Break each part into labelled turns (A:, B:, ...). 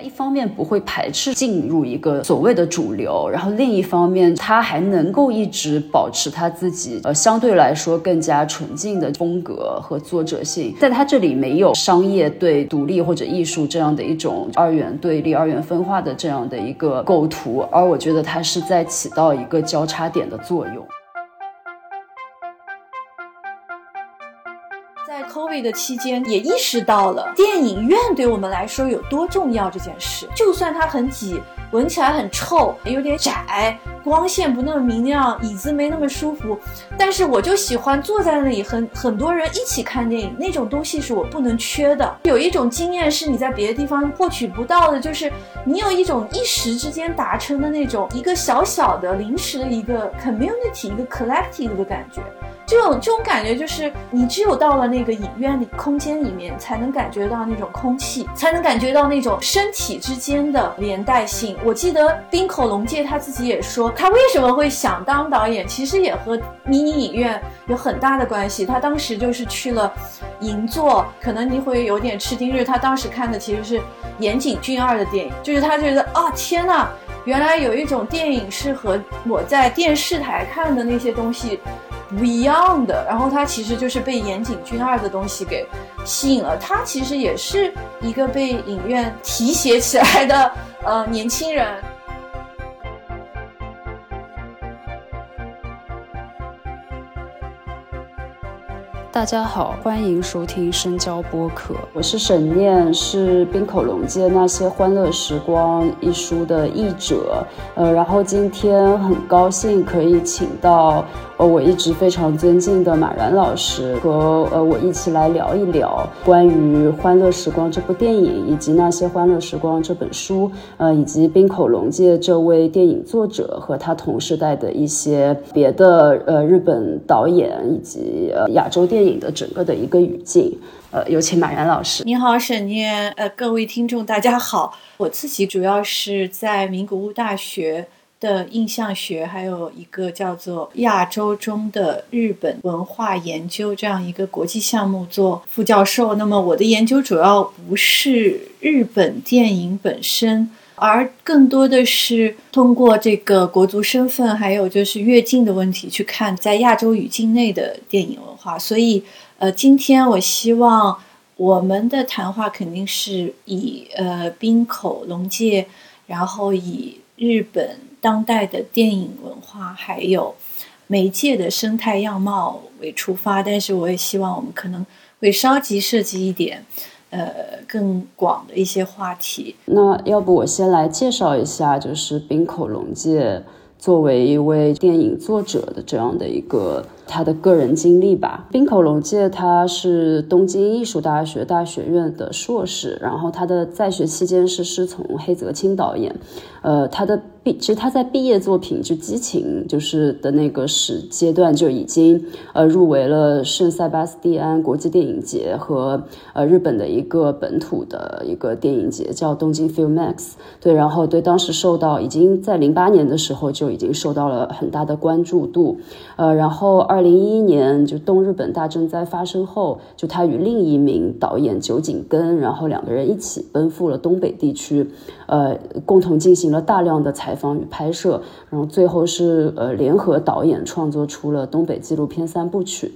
A: 一方面不会排斥进入一个所谓的主流，然后另一方面他还能够一直保持他自己呃相对来说更加纯净的风格和作者性，在他这里没有商业对独立或者艺术这样的一种二元对立、二元分化的这样的一个构图，而我觉得他是在起到一个交叉点的作用。
B: COVID 的期间，也意识到了电影院对我们来说有多重要这件事。就算它很挤，闻起来很臭，有点窄，光线不那么明亮，椅子没那么舒服，但是我就喜欢坐在那里，和很多人一起看电影，那种东西是我不能缺的。有一种经验是你在别的地方获取不到的，就是你有一种一时之间达成的那种一个小小的临时的一个 community，一个 collective 的感觉。这种这种感觉就是，你只有到了那个影院里空间里面，才能感觉到那种空气，才能感觉到那种身体之间的连带性。我记得滨口龙介他自己也说，他为什么会想当导演，其实也和迷你影院有很大的关系。他当时就是去了银座，可能你会有点吃惊，就是他当时看的其实是岩井俊二的电影，就是他觉得啊，天呐，原来有一种电影是和我在电视台看的那些东西。不一样的，然后他其实就是被岩井俊二的东西给吸引了。他其实也是一个被影院提携起来的呃年轻人。
A: 大家好，欢迎收听深交播客，我是沈念，是冰口龙介那些欢乐时光一书的译者。呃，然后今天很高兴可以请到。呃，我一直非常尊敬的马然老师和呃我一起来聊一聊关于《欢乐时光》这部电影，以及那些《欢乐时光》这本书，呃，以及滨口龙介这位电影作者和他同时代的一些别的呃日本导演以及呃亚洲电影的整个的一个语境。呃，有请马然老师。
B: 你好，沈念。呃，各位听众，大家好。我自己主要是在名古屋大学。的印象学，还有一个叫做亚洲中的日本文化研究这样一个国际项目做副教授。那么我的研究主要不是日本电影本身，而更多的是通过这个国族身份，还有就是越境的问题去看在亚洲语境内的电影文化。所以，呃，今天我希望我们的谈话肯定是以呃滨口龙介，然后以日本。当代的电影文化还有媒介的生态样貌为出发，但是我也希望我们可能会稍及涉及一点，呃，更广的一些话题。
A: 那要不我先来介绍一下，就是冰口龙介作为一位电影作者的这样的一个。他的个人经历吧。滨口龙介他是东京艺术大学大学院的硕士，然后他的在学期间是师从黑泽清导演。呃，他的毕其实他在毕业作品就《激情》就是的那个时阶段就已经呃入围了圣塞巴斯蒂安国际电影节和呃日本的一个本土的一个电影节叫东京 Filmex。对，然后对当时受到已经在零八年的时候就已经受到了很大的关注度。呃，然后二。二零一一年，就东日本大震灾发生后，就他与另一名导演酒井根，然后两个人一起奔赴了东北地区，呃，共同进行了大量的采访与拍摄，然后最后是呃联合导演创作出了东北纪录片三部曲。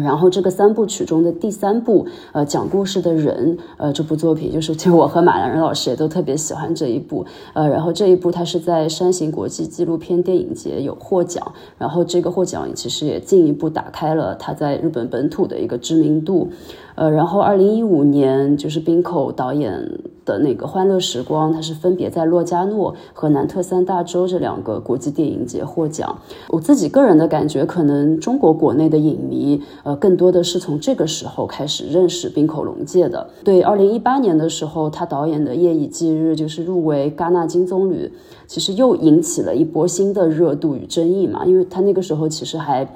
A: 然后这个三部曲中的第三部，呃，讲故事的人，呃，这部作品就是，其实我和马兰仁老师也都特别喜欢这一部，呃，然后这一部它是在山形国际纪录片电影节有获奖，然后这个获奖其实也进一步打开了他在日本本土的一个知名度。呃，然后二零一五年就是滨口导演的那个《欢乐时光》，它是分别在洛迦诺和南特三大洲这两个国际电影节获奖。我自己个人的感觉，可能中国国内的影迷，呃，更多的是从这个时候开始认识滨口龙介的。对，二零一八年的时候，他导演的《夜以继日》就是入围戛纳金棕榈，其实又引起了一波新的热度与争议嘛，因为他那个时候其实还。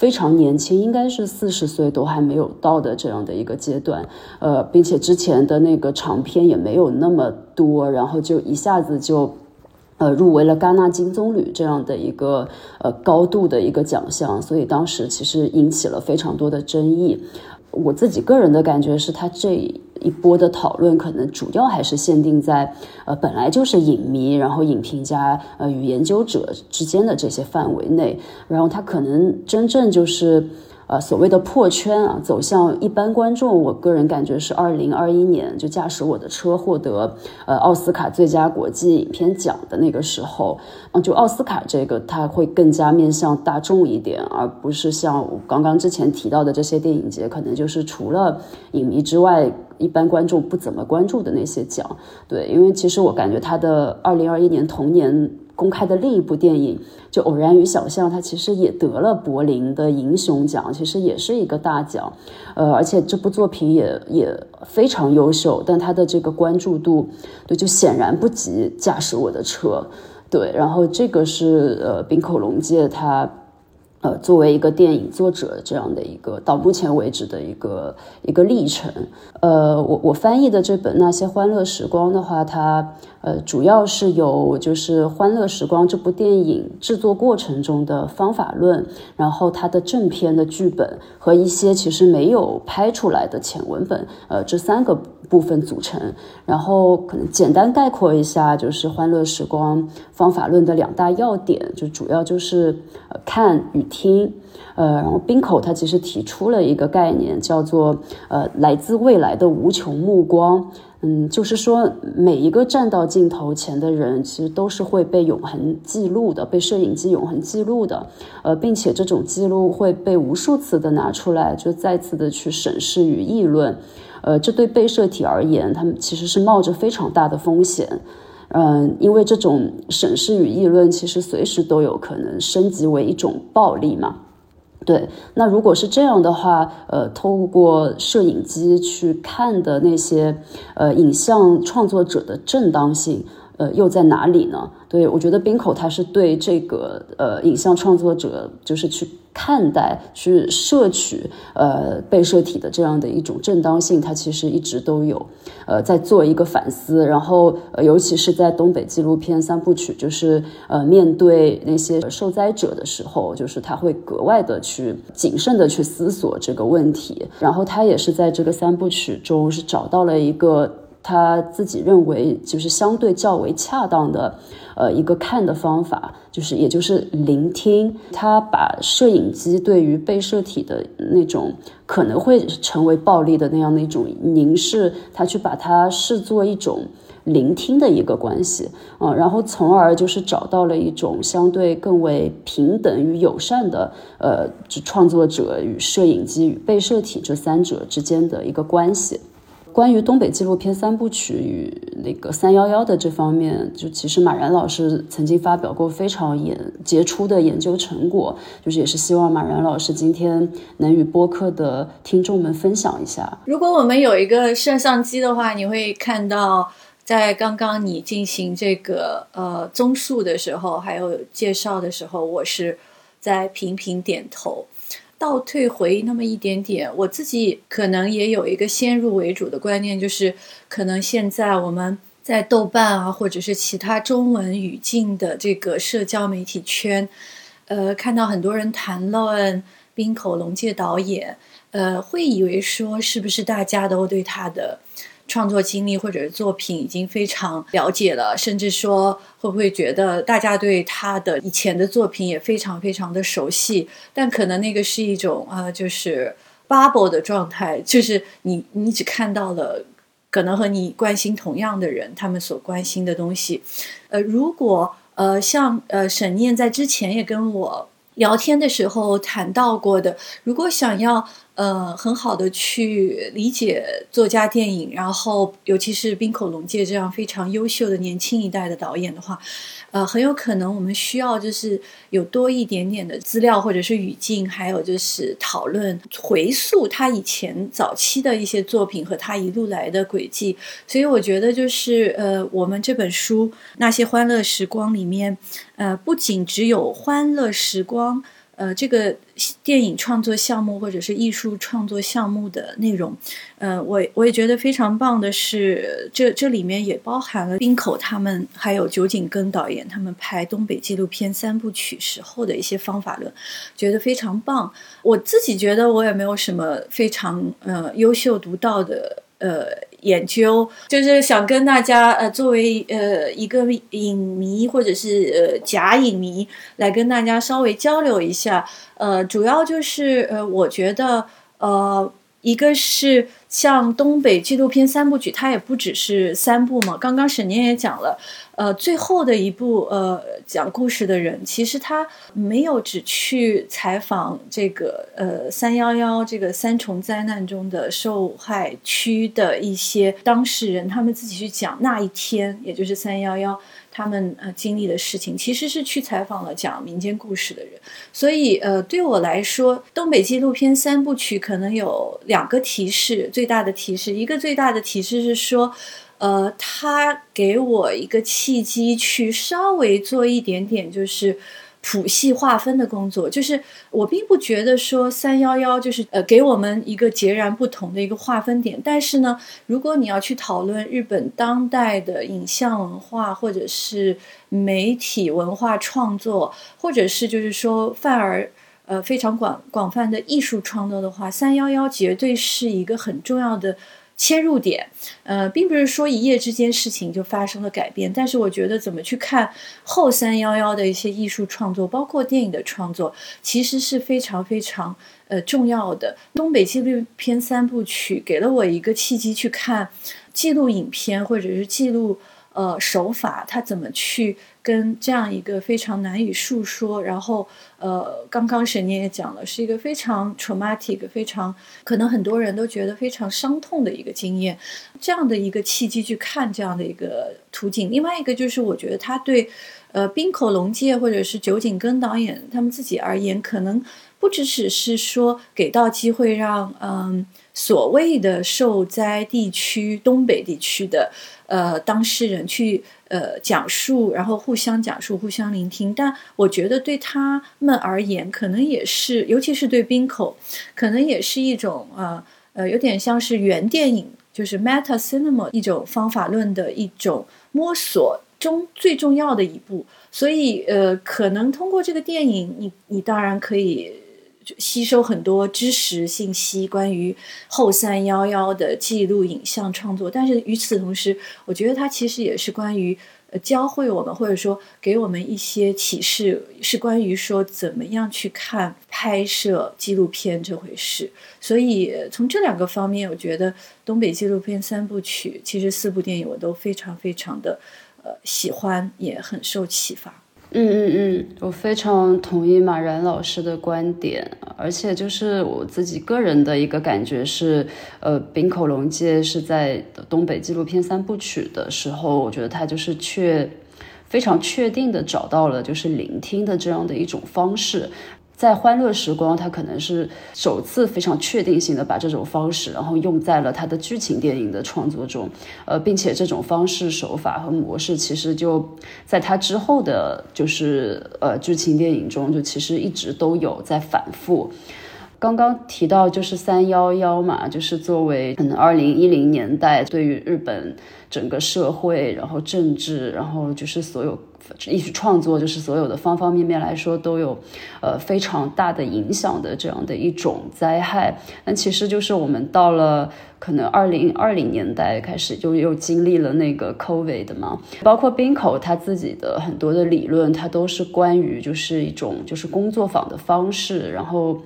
A: 非常年轻，应该是四十岁都还没有到的这样的一个阶段，呃，并且之前的那个长片也没有那么多，然后就一下子就，呃，入围了戛纳金棕榈这样的一个呃高度的一个奖项，所以当时其实引起了非常多的争议。我自己个人的感觉是，他这一波的讨论可能主要还是限定在呃本来就是影迷，然后影评家呃与研究者之间的这些范围内，然后他可能真正就是。呃，所谓的破圈啊，走向一般观众，我个人感觉是二零二一年就驾驶我的车获得呃奥斯卡最佳国际影片奖的那个时候，嗯，就奥斯卡这个它会更加面向大众一点，而不是像我刚刚之前提到的这些电影节，可能就是除了影迷之外，一般观众不怎么关注的那些奖。对，因为其实我感觉他的二零二一年同年。公开的另一部电影就《偶然与小象》，它其实也得了柏林的银熊奖，其实也是一个大奖，呃，而且这部作品也也非常优秀，但它的这个关注度，对，就显然不及驾驶我的车，对，然后这个是呃冰口龙介他。呃，作为一个电影作者这样的一个到目前为止的一个一个历程，呃，我我翻译的这本《那些欢乐时光》的话，它呃主要是有就是《欢乐时光》这部电影制作过程中的方法论，然后它的正片的剧本和一些其实没有拍出来的浅文本，呃，这三个部分组成。然后可能简单概括一下，就是《欢乐时光》方法论的两大要点，就主要就是看与。听，呃，然后冰口他其实提出了一个概念，叫做呃来自未来的无穷目光，嗯，就是说每一个站到镜头前的人，其实都是会被永恒记录的，被摄影机永恒记录的，呃，并且这种记录会被无数次的拿出来，就再次的去审视与议论，呃，这对被摄体而言，他们其实是冒着非常大的风险。嗯，因为这种审视与议论，其实随时都有可能升级为一种暴力嘛。对，那如果是这样的话，呃，透过摄影机去看的那些呃影像创作者的正当性，呃，又在哪里呢？对我觉得冰口他是对这个呃影像创作者，就是去。看待去摄取呃被摄体的这样的一种正当性，它其实一直都有呃在做一个反思，然后呃尤其是在东北纪录片三部曲，就是呃面对那些受灾者的时候，就是他会格外的去谨慎的去思索这个问题，然后他也是在这个三部曲中是找到了一个。他自己认为就是相对较为恰当的，呃，一个看的方法，就是也就是聆听。他把摄影机对于被摄体的那种可能会成为暴力的那样的一种凝视，他去把它视作一种聆听的一个关系啊，然后从而就是找到了一种相对更为平等与友善的，呃，创作者与摄影机与被摄体这三者之间的一个关系。关于东北纪录片三部曲与那个三幺幺的这方面，就其实马然老师曾经发表过非常研杰出的研究成果，就是也是希望马然老师今天能与播客的听众们分享一下。
B: 如果我们有一个摄像机的话，你会看到，在刚刚你进行这个呃综述的时候，还有介绍的时候，我是在频频点头。倒退回那么一点点，我自己可能也有一个先入为主的观念，就是可能现在我们在豆瓣啊，或者是其他中文语境的这个社交媒体圈，呃，看到很多人谈论冰口龙介导演，呃，会以为说是不是大家都对他的。创作经历或者是作品已经非常了解了，甚至说会不会觉得大家对他的以前的作品也非常非常的熟悉？但可能那个是一种呃，就是 bubble 的状态，就是你你只看到了可能和你关心同样的人他们所关心的东西。呃，如果呃像呃沈念在之前也跟我聊天的时候谈到过的，如果想要。呃，很好的去理解作家电影，然后尤其是滨口龙介这样非常优秀的年轻一代的导演的话。呃，很有可能我们需要就是有多一点点的资料或者是语境，还有就是讨论回溯他以前早期的一些作品和他一路来的轨迹。所以我觉得就是呃，我们这本书《那些欢乐时光》里面，呃，不仅只有欢乐时光。呃这个电影创作项目或者是艺术创作项目的内容。呃，我我也觉得非常棒的是，这这里面也包含了冰口他们还有酒井根导演他们拍东北纪录片三部曲时候的一些方法论，觉得非常棒。我自己觉得我也没有什么非常呃优秀独到的呃研究，就是想跟大家呃作为呃一个影迷或者是呃假影迷来跟大家稍微交流一下。呃，主要就是呃，我觉得呃。一个是像东北纪录片三部曲，它也不只是三部嘛。刚刚沈念也讲了，呃，最后的一部呃讲故事的人，其实他没有只去采访这个呃三幺幺这个三重灾难中的受害区的一些当事人，他们自己去讲那一天，也就是三幺幺。他们呃经历的事情，其实是去采访了讲民间故事的人，所以呃对我来说，东北纪录片三部曲可能有两个提示，最大的提示，一个最大的提示是说，呃，他给我一个契机去稍微做一点点，就是。谱系划分的工作，就是我并不觉得说三幺幺就是呃给我们一个截然不同的一个划分点。但是呢，如果你要去讨论日本当代的影像文化，或者是媒体文化创作，或者是就是说泛而呃非常广广泛的艺术创作的话，三幺幺绝对是一个很重要的。切入点，呃，并不是说一夜之间事情就发生了改变，但是我觉得怎么去看后三幺幺的一些艺术创作，包括电影的创作，其实是非常非常呃重要的。东北纪录片三部曲给了我一个契机去看记录影片或者是记录呃手法，它怎么去。跟这样一个非常难以述说，然后呃，刚刚沈念也讲了，是一个非常 traumatic，非常可能很多人都觉得非常伤痛的一个经验，这样的一个契机去看这样的一个图景。另外一个就是，我觉得他对呃滨口龙介或者是酒井根导演他们自己而言，可能不只只是说给到机会让嗯所谓的受灾地区东北地区的呃当事人去。呃，讲述，然后互相讲述，互相聆听。但我觉得对他们而言，可能也是，尤其是对冰口，可能也是一种啊，呃，有点像是原电影，就是 meta cinema 一种方法论的一种摸索中最重要的一步。所以，呃，可能通过这个电影，你你当然可以。吸收很多知识信息，关于后三幺幺的记录影像创作，但是与此同时，我觉得它其实也是关于呃教会我们，或者说给我们一些启示，是关于说怎么样去看拍摄纪录片这回事。所以从这两个方面，我觉得东北纪录片三部曲，其实四部电影我都非常非常的呃喜欢，也很受启发。
A: 嗯嗯嗯，我非常同意马然老师的观点，而且就是我自己个人的一个感觉是，呃，冰口龙介是在东北纪录片三部曲的时候，我觉得他就是确非常确定的找到了就是聆听的这样的一种方式。在《欢乐时光》，他可能是首次非常确定性的把这种方式，然后用在了他的剧情电影的创作中，呃，并且这种方式、手法和模式，其实就在他之后的，就是呃剧情电影中，就其实一直都有在反复。刚刚提到就是三幺幺嘛，就是作为可能二零一零年代对于日本整个社会，然后政治，然后就是所有。艺术创作就是所有的方方面面来说都有，呃非常大的影响的这样的一种灾害。但其实就是我们到了可能二零二零年代开始就又经历了那个 COVID 嘛，包括冰口他自己的很多的理论，它都是关于就是一种就是工作坊的方式，然后。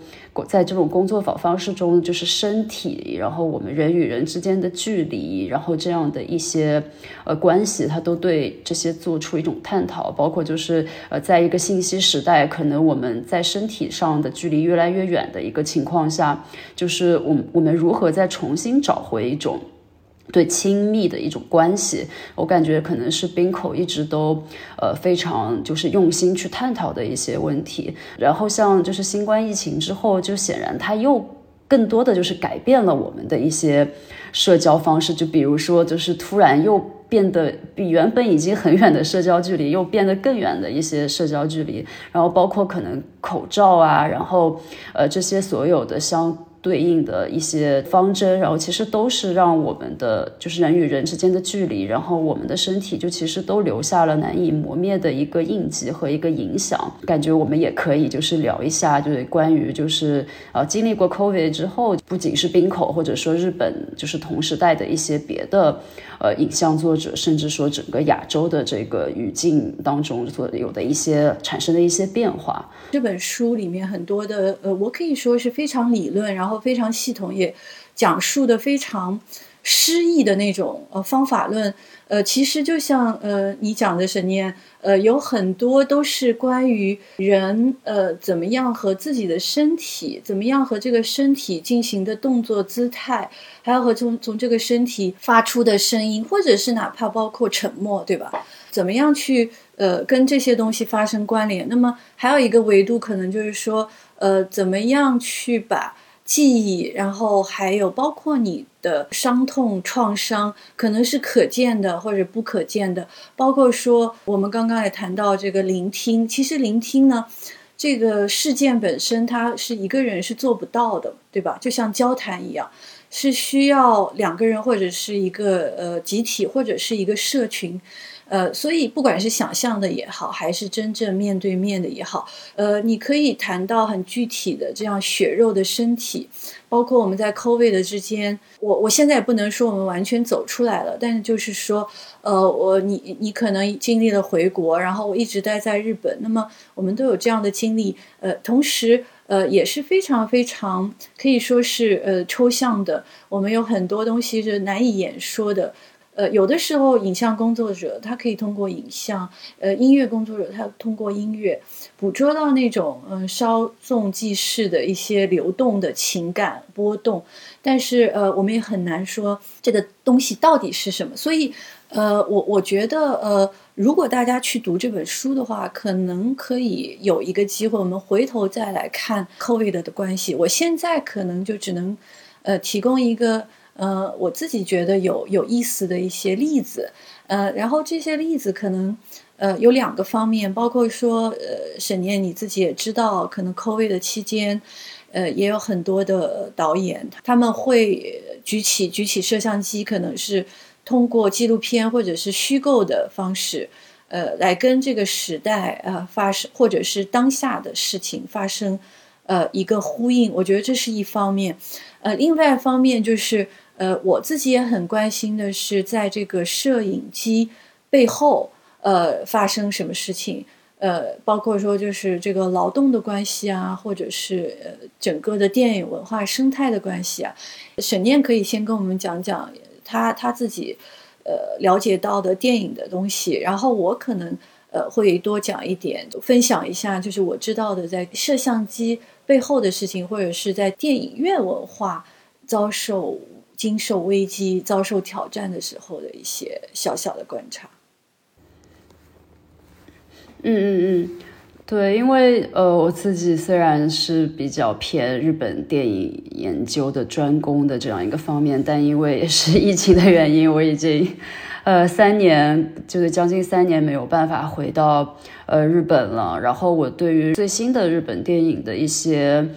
A: 在这种工作坊方式中，就是身体，然后我们人与人之间的距离，然后这样的一些呃关系，他都对这些做出一种探讨。包括就是呃，在一个信息时代，可能我们在身体上的距离越来越远的一个情况下，就是我我们如何再重新找回一种。对亲密的一种关系，我感觉可能是冰口一直都呃非常就是用心去探讨的一些问题。然后像就是新冠疫情之后，就显然它又更多的就是改变了我们的一些社交方式。就比如说，就是突然又。变得比原本已经很远的社交距离又变得更远的一些社交距离，然后包括可能口罩啊，然后呃这些所有的相。对应的一些方针，然后其实都是让我们的就是人与人之间的距离，然后我们的身体就其实都留下了难以磨灭的一个印记和一个影响。感觉我们也可以就是聊一下，就是关于就是呃经历过 COVID 之后，不仅是冰口或者说日本，就是同时代的一些别的。呃，影像作者，甚至说整个亚洲的这个语境当中所有的一些产生的一些变化。
B: 这本书里面很多的，呃，我可以说是非常理论，然后非常系统，也讲述的非常诗意的那种呃方法论。呃，其实就像呃你讲的沈念，呃，有很多都是关于人呃怎么样和自己的身体，怎么样和这个身体进行的动作姿态，还要和从从这个身体发出的声音，或者是哪怕包括沉默，对吧？怎么样去呃跟这些东西发生关联？那么还有一个维度，可能就是说呃怎么样去把。记忆，然后还有包括你的伤痛、创伤，可能是可见的或者不可见的。包括说，我们刚刚也谈到这个聆听，其实聆听呢，这个事件本身它是一个人是做不到的，对吧？就像交谈一样，是需要两个人或者是一个呃集体或者是一个社群。呃，所以不管是想象的也好，还是真正面对面的也好，呃，你可以谈到很具体的这样血肉的身体，包括我们在 COVID 的之间，我我现在也不能说我们完全走出来了，但是就是说，呃，我你你可能经历了回国，然后我一直待在日本，那么我们都有这样的经历，呃，同时呃也是非常非常可以说是呃抽象的，我们有很多东西是难以言说的。呃，有的时候影像工作者他可以通过影像，呃，音乐工作者他通过音乐捕捉到那种嗯稍纵即逝的一些流动的情感波动，但是呃，我们也很难说这个东西到底是什么。所以，呃，我我觉得呃，如果大家去读这本书的话，可能可以有一个机会，我们回头再来看 COVID 的关系。我现在可能就只能呃提供一个。呃，我自己觉得有有意思的一些例子，呃，然后这些例子可能，呃，有两个方面，包括说，呃，沈念你自己也知道，可能 COVID 的期间，呃，也有很多的导演他们会举起举起摄像机，可能是通过纪录片或者是虚构的方式，呃，来跟这个时代啊发生，或者是当下的事情发生，呃，一个呼应。我觉得这是一方面，呃，另外一方面就是。呃，我自己也很关心的是，在这个摄影机背后，呃，发生什么事情？呃，包括说就是这个劳动的关系啊，或者是呃整个的电影文化生态的关系啊。沈念可以先跟我们讲讲他他自己呃了解到的电影的东西，然后我可能呃会多讲一点，分享一下就是我知道的在摄像机背后的事情，或者是在电影院文化遭受。经受危机、遭受挑战的时候的一些小小的观察。
A: 嗯嗯嗯，对，因为呃，我自己虽然是比较偏日本电影研究的专攻的这样一个方面，但因为也是疫情的原因，我已经呃三年，就是将近三年没有办法回到呃日本了。然后我对于最新的日本电影的一些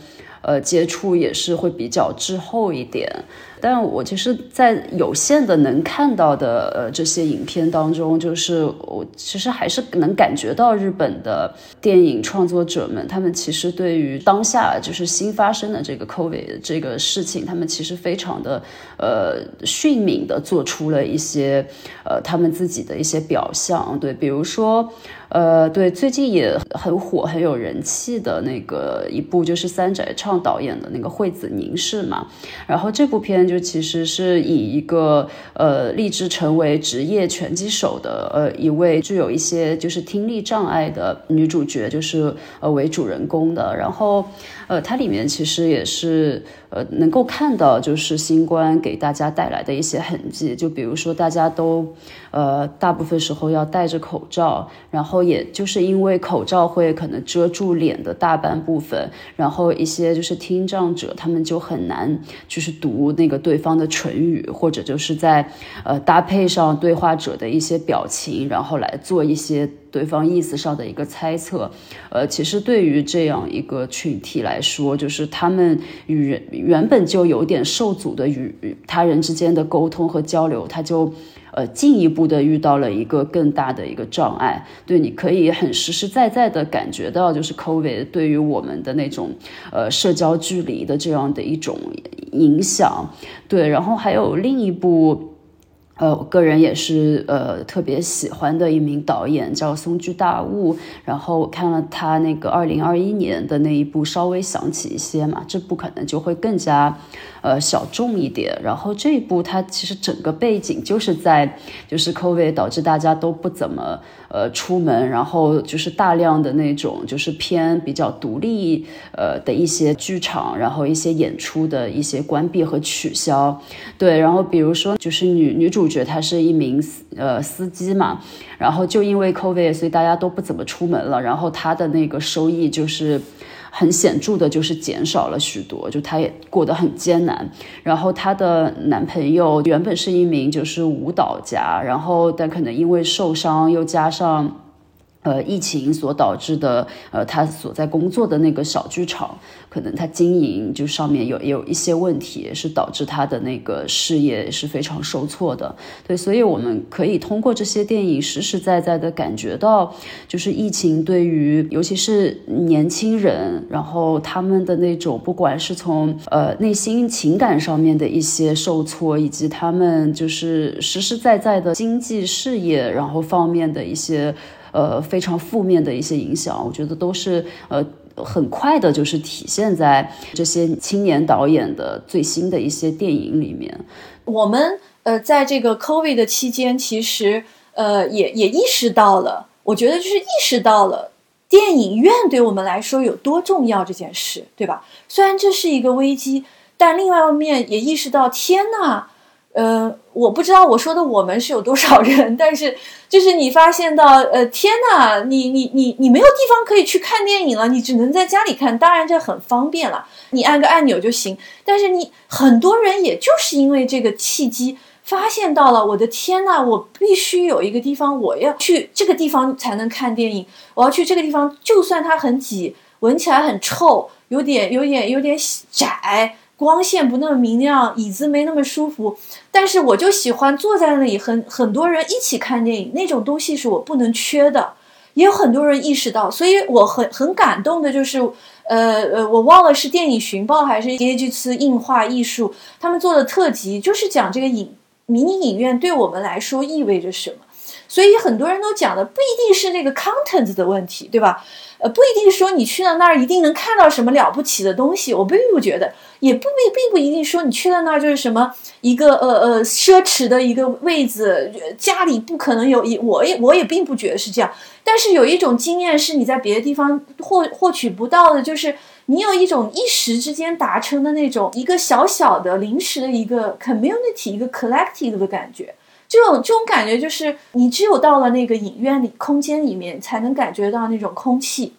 A: 呃接触也是会比较滞后一点。但我其实，在有限的能看到的呃这些影片当中，就是我其实还是能感觉到日本的电影创作者们，他们其实对于当下就是新发生的这个 COVID 这个事情，他们其实非常的呃迅敏的做出了一些呃他们自己的一些表象，对，比如说。呃，对，最近也很火、很有人气的那个一部就是三宅唱导演的那个《惠子凝视》嘛。然后这部片就其实是以一个呃立志成为职业拳击手的呃一位具有一些就是听力障碍的女主角就是呃为主人公的。然后呃，它里面其实也是呃能够看到，就是新冠给大家带来的一些痕迹，就比如说大家都呃大部分时候要戴着口罩，然后也就是因为口罩会可能遮住脸的大半部分，然后一些就是听障者他们就很难就是读那个对方的唇语，或者就是在呃搭配上对话者的一些表情，然后来做一些。对方意思上的一个猜测，呃，其实对于这样一个群体来说，就是他们与人原本就有点受阻的与他人之间的沟通和交流，他就呃进一步的遇到了一个更大的一个障碍。对，你可以很实实在在的感觉到，就是 COVID 对于我们的那种呃社交距离的这样的一种影响。对，然后还有另一部。呃，我个人也是呃特别喜欢的一名导演，叫松居大悟。然后我看了他那个二零二一年的那一部，稍微想起一些嘛，这部可能就会更加呃小众一点。然后这一部它其实整个背景就是在就是 COVID 导致大家都不怎么呃出门，然后就是大量的那种就是偏比较独立呃的一些剧场，然后一些演出的一些关闭和取消。对，然后比如说就是女女主。角她是一名呃司机嘛，然后就因为 COVID，所以大家都不怎么出门了，然后她的那个收益就是很显著的，就是减少了许多，就她也过得很艰难。然后她的男朋友原本是一名就是舞蹈家，然后但可能因为受伤，又加上。呃，疫情所导致的，呃，他所在工作的那个小剧场，可能他经营就上面有有一些问题，是导致他的那个事业是非常受挫的。对，所以我们可以通过这些电影实实在在的感觉到，就是疫情对于尤其是年轻人，然后他们的那种不管是从呃内心情感上面的一些受挫，以及他们就是实实在在的经济事业，然后方面的一些。呃，非常负面的一些影响，我觉得都是呃很快的，就是体现在这些青年导演的最新的一些电影里面。
B: 我们呃在这个 COVID 的期间，其实呃也也意识到了，我觉得就是意识到了电影院对我们来说有多重要这件事，对吧？虽然这是一个危机，但另外一方面也意识到，天呐！呃，我不知道我说的我们是有多少人，但是就是你发现到，呃，天呐，你你你你没有地方可以去看电影了，你只能在家里看。当然这很方便了，你按个按钮就行。但是你很多人也就是因为这个契机，发现到了，我的天呐，我必须有一个地方，我要去这个地方才能看电影。我要去这个地方，就算它很挤，闻起来很臭，有点有点有点窄。光线不那么明亮，椅子没那么舒服，但是我就喜欢坐在那里，很很多人一起看电影，那种东西是我不能缺的。也有很多人意识到，所以我很很感动的就是，呃呃，我忘了是电影寻报还是杰吉斯映画艺术他们做的特辑，就是讲这个影迷你影院对我们来说意味着什么。所以很多人都讲的不一定是那个 content 的问题，对吧？呃，不一定说你去了那儿一定能看到什么了不起的东西，我并不觉得，也不并并不一定说你去了那儿就是什么一个呃呃奢侈的一个位子，家里不可能有，我也我也并不觉得是这样。但是有一种经验是你在别的地方获获取不到的，就是你有一种一时之间达成的那种一个小小的临时的一个 community 一个 collective 的感觉。这种这种感觉就是，你只有到了那个影院里空间里面，才能感觉到那种空气，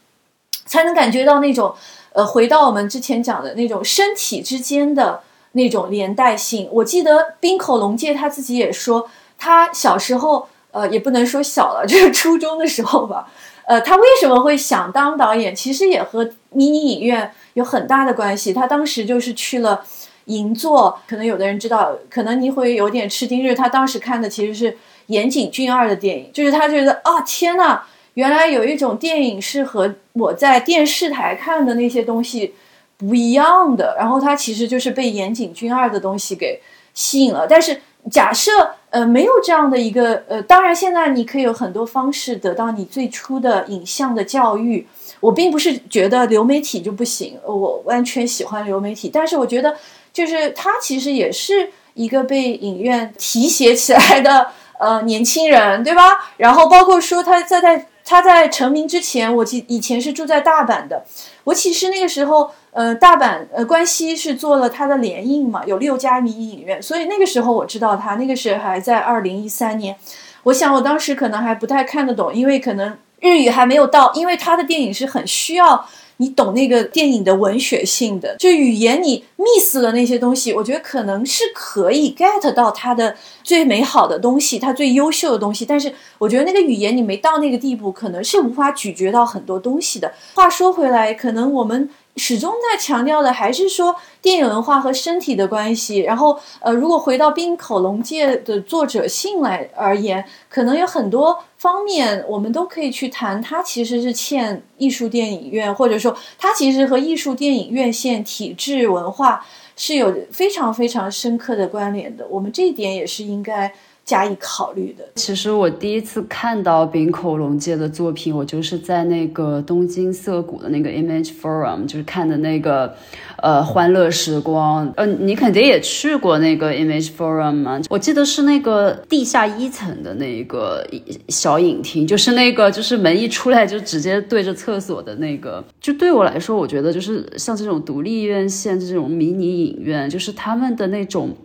B: 才能感觉到那种，呃，回到我们之前讲的那种身体之间的那种连带性。我记得滨口龙介他自己也说，他小时候，呃，也不能说小了，就是初中的时候吧，呃，他为什么会想当导演，其实也和迷你影院有很大的关系。他当时就是去了。银座，可能有的人知道，可能你会有点吃惊，就是他当时看的其实是岩井俊二的电影，就是他觉得啊，天呐，原来有一种电影是和我在电视台看的那些东西不一样的，然后他其实就是被岩井俊二的东西给吸引了。但是假设呃没有这样的一个呃，当然现在你可以有很多方式得到你最初的影像的教育，我并不是觉得流媒体就不行，我完全喜欢流媒体，但是我觉得。就是他其实也是一个被影院提携起来的 呃年轻人，对吧？然后包括说他在在他在成名之前，我记以前是住在大阪的，我其实那个时候。呃，大阪呃关西是做了他的联映嘛，有六家迷你影院，所以那个时候我知道他，那个是还在二零一三年。我想我当时可能还不太看得懂，因为可能日语还没有到，因为他的电影是很需要。你懂那个电影的文学性的，就语言你 miss 了那些东西，我觉得可能是可以 get 到它的最美好的东西，它最优秀的东西。但是我觉得那个语言你没到那个地步，可能是无法咀嚼到很多东西的。话说回来，可能我们。始终在强调的还是说电影文化和身体的关系。然后，呃，如果回到冰口龙介的作者性来而言，可能有很多方面我们都可以去谈。他其实是欠艺术电影院，或者说他其实和艺术电影院线体制文化是有非常非常深刻的关联的。我们这一点也是应该。加以考虑的。
A: 其实我第一次看到柄口龙介的作品，我就是在那个东京涩谷的那个 Image Forum，就是看的那个，呃，欢乐时光。呃，你肯定也去过那个 Image Forum 吗？我记得是那个地下一层的那个小影厅，就是那个就是门一出来就直接对着厕所的那个。就对我来说，我觉得就是像这种独立院线这种迷你影院，就是他们的那种。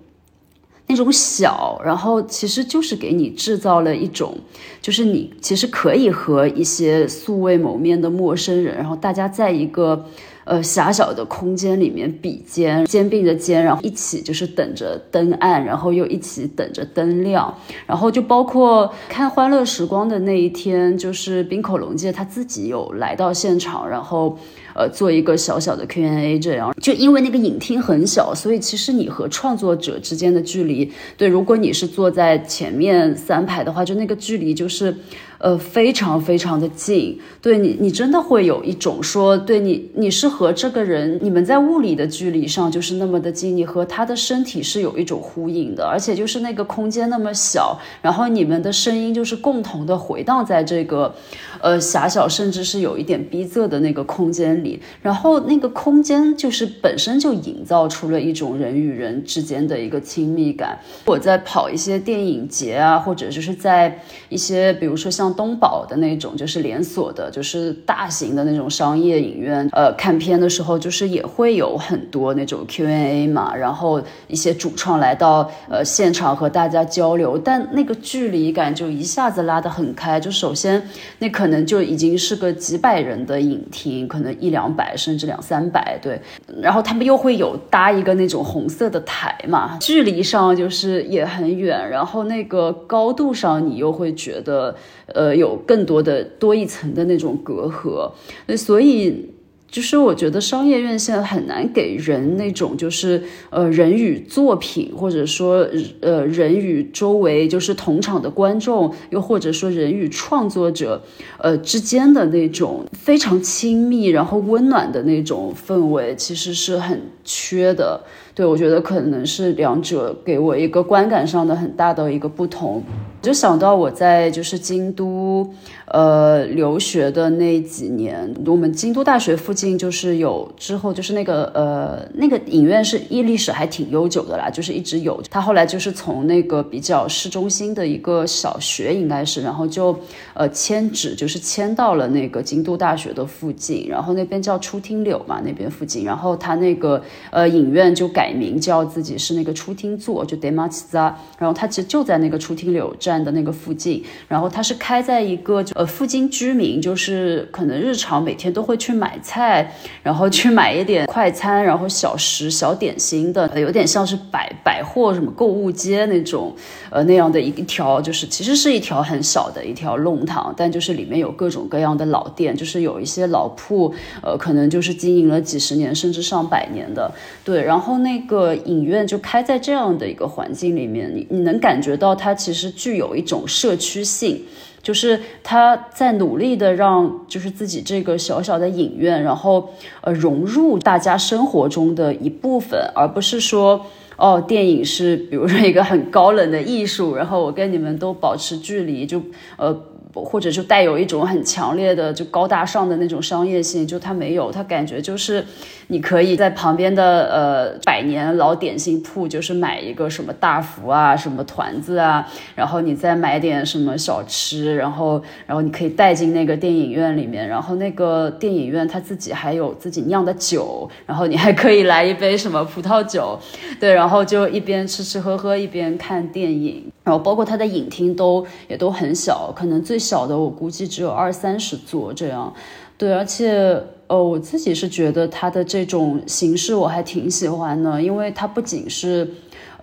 A: 那种小，然后其实就是给你制造了一种，就是你其实可以和一些素未谋面的陌生人，然后大家在一个呃狭小的空间里面比肩，肩并着肩，然后一起就是等着灯暗，然后又一起等着灯亮，然后就包括看《欢乐时光》的那一天，就是冰口龙介他自己有来到现场，然后。呃，做一个小小的 Q&A，这样就因为那个影厅很小，所以其实你和创作者之间的距离，对，如果你是坐在前面三排的话，就那个距离就是。呃，非常非常的近，对你，你真的会有一种说，对你，你是和这个人，你们在物理的距离上就是那么的近，你和他的身体是有一种呼应的，而且就是那个空间那么小，然后你们的声音就是共同的回荡在这个，呃，狭小甚至是有一点逼仄的那个空间里，然后那个空间就是本身就营造出了一种人与人之间的一个亲密感。我在跑一些电影节啊，或者就是在一些，比如说像。东宝的那种就是连锁的，就是大型的那种商业影院，呃，看片的时候就是也会有很多那种 Q&A 嘛，然后一些主创来到呃现场和大家交流，但那个距离感就一下子拉得很开，就首先那可能就已经是个几百人的影厅，可能一两百甚至两三百，对，然后他们又会有搭一个那种红色的台嘛，距离上就是也很远，然后那个高度上你又会觉得。呃，有更多的多一层的那种隔阂，所以就是我觉得商业院线很难给人那种就是呃人与作品，或者说呃人与周围就是同场的观众，又或者说人与创作者呃之间的那种非常亲密然后温暖的那种氛围，其实是很缺的。对我觉得可能是两者给我一个观感上的很大的一个不同。我就想到我在就是京都，呃，留学的那几年，我们京都大学附近就是有之后就是那个呃那个影院是一历史还挺悠久的啦，就是一直有。他后来就是从那个比较市中心的一个小学应该是，然后就呃迁址，就是迁到了那个京都大学的附近，然后那边叫初听柳嘛，那边附近，然后他那个呃影院就改名叫自己是那个初听座，就 Demachiza，然后他其实就在那个初听柳站。的那个附近，然后它是开在一个呃附近居民就是可能日常每天都会去买菜，然后去买一点快餐，然后小食小点心的，有点像是百百货什么购物街那种，呃那样的一条，就是其实是一条很小的一条弄堂，但就是里面有各种各样的老店，就是有一些老铺，呃可能就是经营了几十年甚至上百年的，对，然后那个影院就开在这样的一个环境里面，你你能感觉到它其实具有。有一种社区性，就是他在努力的让，就是自己这个小小的影院，然后呃融入大家生活中的一部分，而不是说哦，电影是比如说一个很高冷的艺术，然后我跟你们都保持距离，就呃或者就带有一种很强烈的就高大上的那种商业性，就它没有，它感觉就是你可以在旁边的呃百年老点心铺，就是买一个什么大福啊，什么团子啊，然后你再买点什么小吃，然后然后你可以带进那个电影院里面，然后那个电影院他自己还有自己酿的酒，然后你还可以来一杯什么葡萄酒，对，然后就一边吃吃喝喝一边看电影。然后包括它的影厅都也都很小，可能最小的我估计只有二三十座这样。对，而且呃，我自己是觉得它的这种形式我还挺喜欢的，因为它不仅是。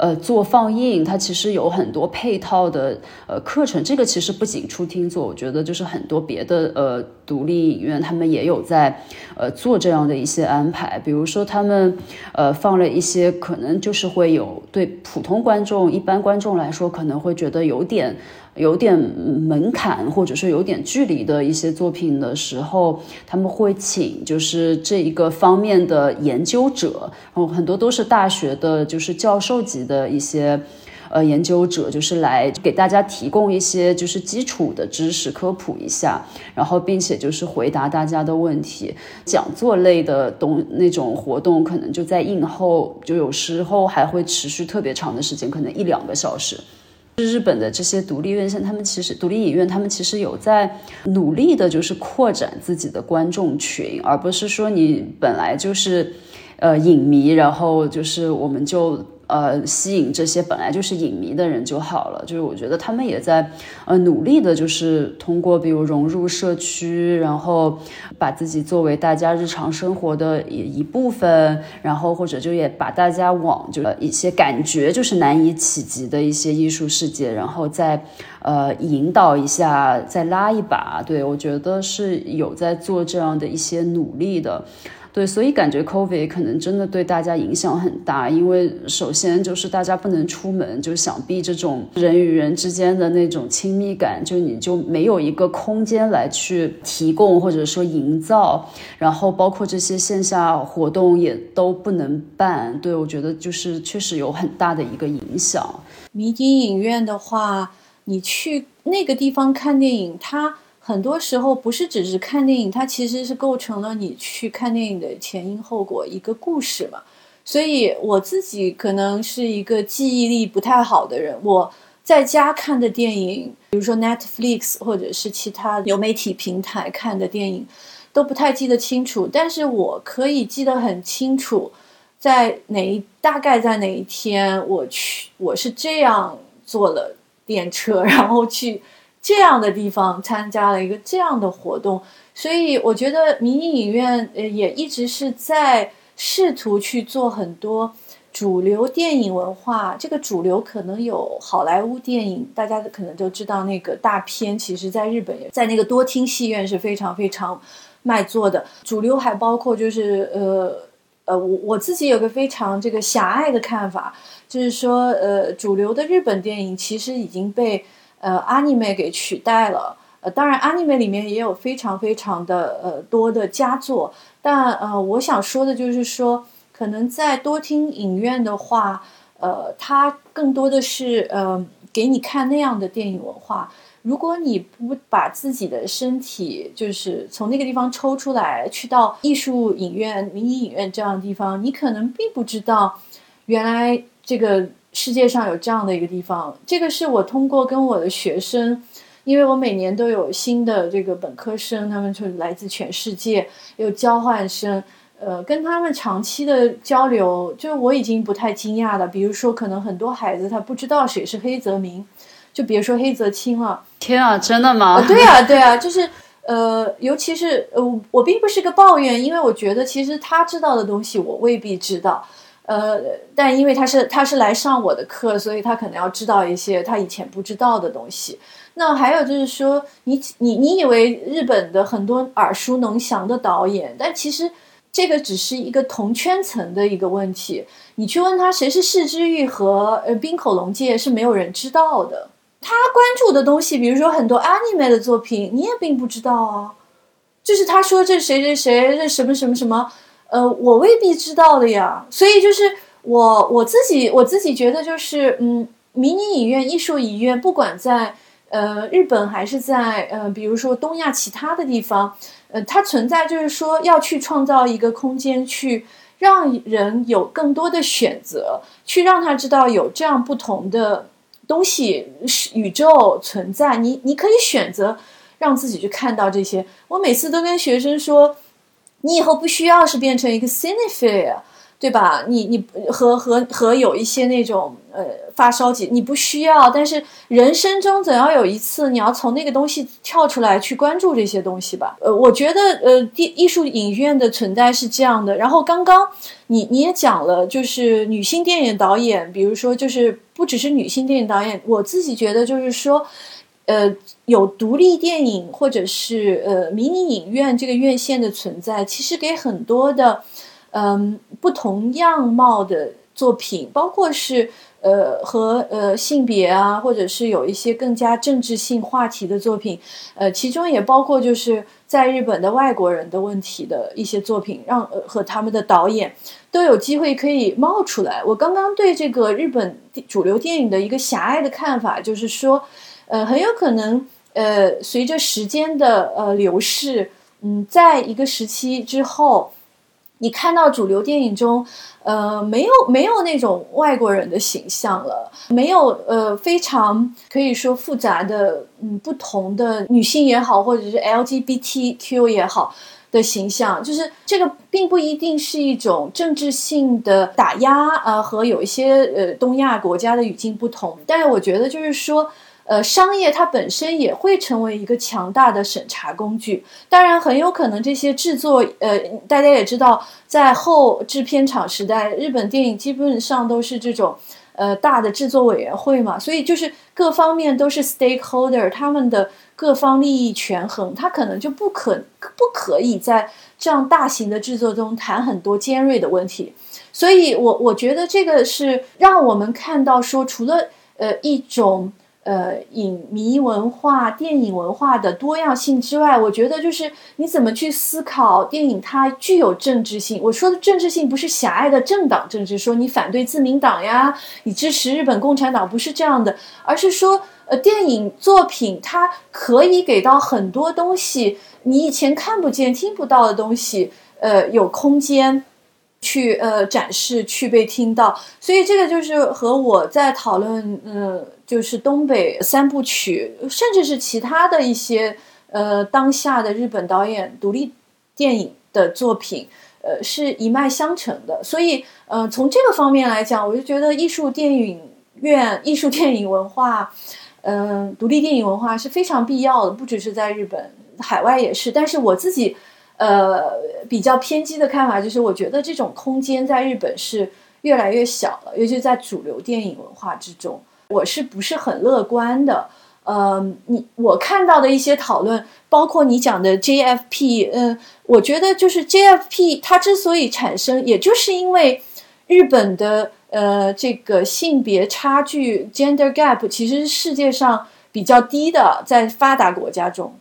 A: 呃，做放映，它其实有很多配套的呃课程。这个其实不仅出厅做，我觉得就是很多别的呃独立影院，他们也有在呃做这样的一些安排。比如说，他们呃放了一些可能就是会有对普通观众、一般观众来说可能会觉得有点。有点门槛，或者是有点距离的一些作品的时候，他们会请就是这一个方面的研究者，然后很多都是大学的，就是教授级的一些呃研究者，就是来给大家提供一些就是基础的知识科普一下，然后并且就是回答大家的问题。讲座类的东那种活动，可能就在映后，就有时候还会持续特别长的时间，可能一两个小时。日本的这些独立院线，他们其实独立影院，他们其实有在努力的，就是扩展自己的观众群，而不是说你本来就是，呃，影迷，然后就是我们就。呃，吸引这些本来就是影迷的人就好了。就是我觉得他们也在呃努力的，就是通过比如融入社区，然后把自己作为大家日常生活的一一部分，然后或者就也把大家往就一些感觉就是难以企及的一些艺术世界，然后再呃引导一下，再拉一把。对我觉得是有在做这样的一些努力的。对，所以感觉 COVID 可能真的对大家影响很大，因为首先就是大家不能出门，就想必这种人与人之间的那种亲密感，就你就没有一个空间来去提供或者说营造，然后包括这些线下活动也都不能办。对我觉得就是确实有很大的一个影响。
B: 迷笛影院的话，你去那个地方看电影，它。很多时候不是只是看电影，它其实是构成了你去看电影的前因后果一个故事嘛。所以我自己可能是一个记忆力不太好的人，我在家看的电影，比如说 Netflix 或者是其他流媒体平台看的电影，都不太记得清楚。但是我可以记得很清楚，在哪一大概在哪一天我去，我是这样坐了电车，然后去。这样的地方参加了一个这样的活动，所以我觉得民营影院呃也一直是在试图去做很多主流电影文化。这个主流可能有好莱坞电影，大家可能都知道那个大片，其实在日本也在那个多厅戏院是非常非常卖座的。主流还包括就是呃呃我我自己有个非常这个狭隘的看法，就是说呃主流的日本电影其实已经被。呃，anime 给取代了。呃，当然，anime 里面也有非常非常的呃多的佳作。但呃，我想说的就是说，可能在多听影院的话，呃，它更多的是呃给你看那样的电影文化。如果你不把自己的身体就是从那个地方抽出来，去到艺术影院、迷你影院这样的地方，你可能并不知道原来这个。世界上有这样的一个地方，这个是我通过跟我的学生，因为我每年都有新的这个本科生，他们就来自全世界，有交换生，呃，跟他们长期的交流，就是我已经不太惊讶了。比如说，可能很多孩子他不知道谁是黑泽明，就别说黑泽清了。
A: 天啊，真的吗？
B: 对啊，对啊，就是呃，尤其是呃，我并不是个抱怨，因为我觉得其实他知道的东西，我未必知道。呃，但因为他是他是来上我的课，所以他可能要知道一些他以前不知道的东西。那还有就是说，你你你以为日本的很多耳熟能详的导演，但其实这个只是一个同圈层的一个问题。你去问他谁是市之玉和呃滨口龙介，是没有人知道的。他关注的东西，比如说很多 anime 的作品，你也并不知道啊。就是他说这谁谁谁，这什么什么什么。呃，我未必知道的呀，所以就是我我自己我自己觉得就是，嗯，迷你影院、艺术影院，不管在呃，日本还是在呃，比如说东亚其他的地方，呃，它存在就是说要去创造一个空间，去让人有更多的选择，去让他知道有这样不同的东西宇宙存在，你你可以选择让自己去看到这些。我每次都跟学生说，你以后不需要是变成一个 cinephile。对吧？你你和和和有一些那种呃发烧级，你不需要，但是人生中总要有一次，你要从那个东西跳出来去关注这些东西吧。呃，我觉得呃，艺艺术影院的存在是这样的。然后刚刚你你也讲了，就是女性电影导演，比如说就是不只是女性电影导演，我自己觉得就是说，呃，有独立电影或者是呃迷你影院这个院线的存在，其实给很多的。嗯，不同样貌的作品，包括是呃和呃性别啊，或者是有一些更加政治性话题的作品，呃，其中也包括就是在日本的外国人的问题的一些作品，让呃和他们的导演都有机会可以冒出来。我刚刚对这个日本主流电影的一个狭隘的看法，就是说，呃，很有可能呃随着时间的呃流逝，嗯，在一个时期之后。你看到主流电影中，呃，没有没有那种外国人的形象了，没有呃非常可以说复杂的嗯不同的女性也好，或者是 LGBTQ 也好的形象，就是这个并不一定是一种政治性的打压啊，和有一些呃东亚国家的语境不同，但是我觉得就是说。呃，商业它本身也会成为一个强大的审查工具。当然，很有可能这些制作，呃，大家也知道，在后制片厂时代，日本电影基本上都是这种，呃，大的制作委员会嘛，所以就是各方面都是 stakeholder，他们的各方利益权衡，他可能就不可不可以在这样大型的制作中谈很多尖锐的问题。所以我我觉得这个是让我们看到说，除了呃一种。呃，影迷文化、电影文化的多样性之外，我觉得就是你怎么去思考电影，它具有政治性。我说的政治性不是狭隘的政党政治，说你反对自民党呀，你支持日本共产党，不是这样的，而是说，呃，电影作品它可以给到很多东西，你以前看不见、听不到的东西，呃，有空间去呃展示、去被听到。所以这个就是和我在讨论，嗯。就是东北三部曲，甚至是其他的一些呃当下的日本导演独立电影的作品，呃是一脉相承的。所以，呃从这个方面来讲，我就觉得艺术电影院、艺术电影文化，嗯，独立电影文化是非常必要的，不只是在日本，海外也是。但是我自己呃比较偏激的看法就是，我觉得这种空间在日本是越来越小了，尤其在主流电影文化之中。我是不是很乐观的？呃，你我看到的一些讨论，包括你讲的 JFP，嗯，我觉得就是 JFP 它之所以产生，也就是因为日本的呃这个性别差距 gender gap 其实是世界上比较低的，在发达国家中，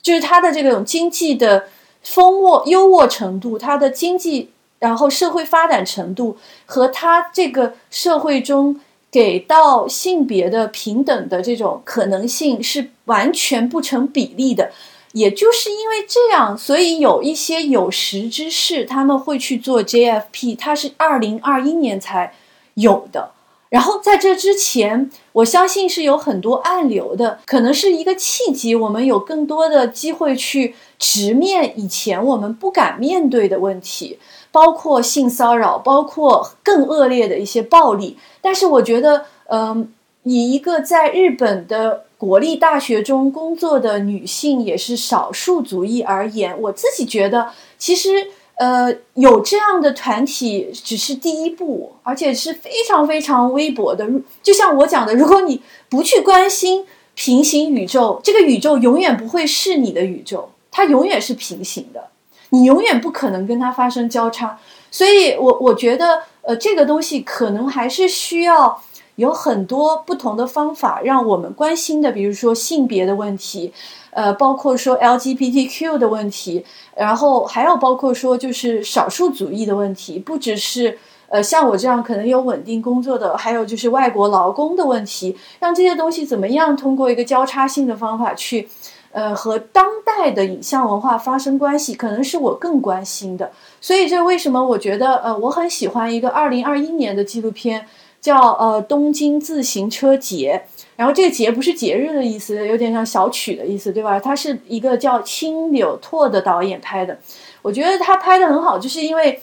B: 就是它的这种经济的丰沃优渥程度，它的经济然后社会发展程度和它这个社会中。给到性别的平等的这种可能性是完全不成比例的，也就是因为这样，所以有一些有识之士他们会去做 JFP，它是二零二一年才有的。然后在这之前，我相信是有很多暗流的，可能是一个契机，我们有更多的机会去直面以前我们不敢面对的问题。包括性骚扰，包括更恶劣的一些暴力。但是我觉得，嗯，以一个在日本的国立大学中工作的女性，也是少数族裔而言，我自己觉得，其实，呃，有这样的团体只是第一步，而且是非常非常微薄的。就像我讲的，如果你不去关心平行宇宙，这个宇宙永远不会是你的宇宙，它永远是平行的。你永远不可能跟它发生交叉，所以我我觉得，呃，这个东西可能还是需要有很多不同的方法，让我们关心的，比如说性别的问题，呃，包括说 LGBTQ 的问题，然后还有包括说就是少数主义的问题，不只是呃，像我这样可能有稳定工作的，还有就是外国劳工的问题，让这些东西怎么样通过一个交叉性的方法去，呃，和当代的影像文化发生关系，可能是我更关心的。所以这为什么我觉得，呃，我很喜欢一个二零二一年的纪录片，叫呃东京自行车节。然后这个节不是节日的意思，有点像小曲的意思，对吧？它是一个叫青柳拓的导演拍的，我觉得他拍的很好，就是因为。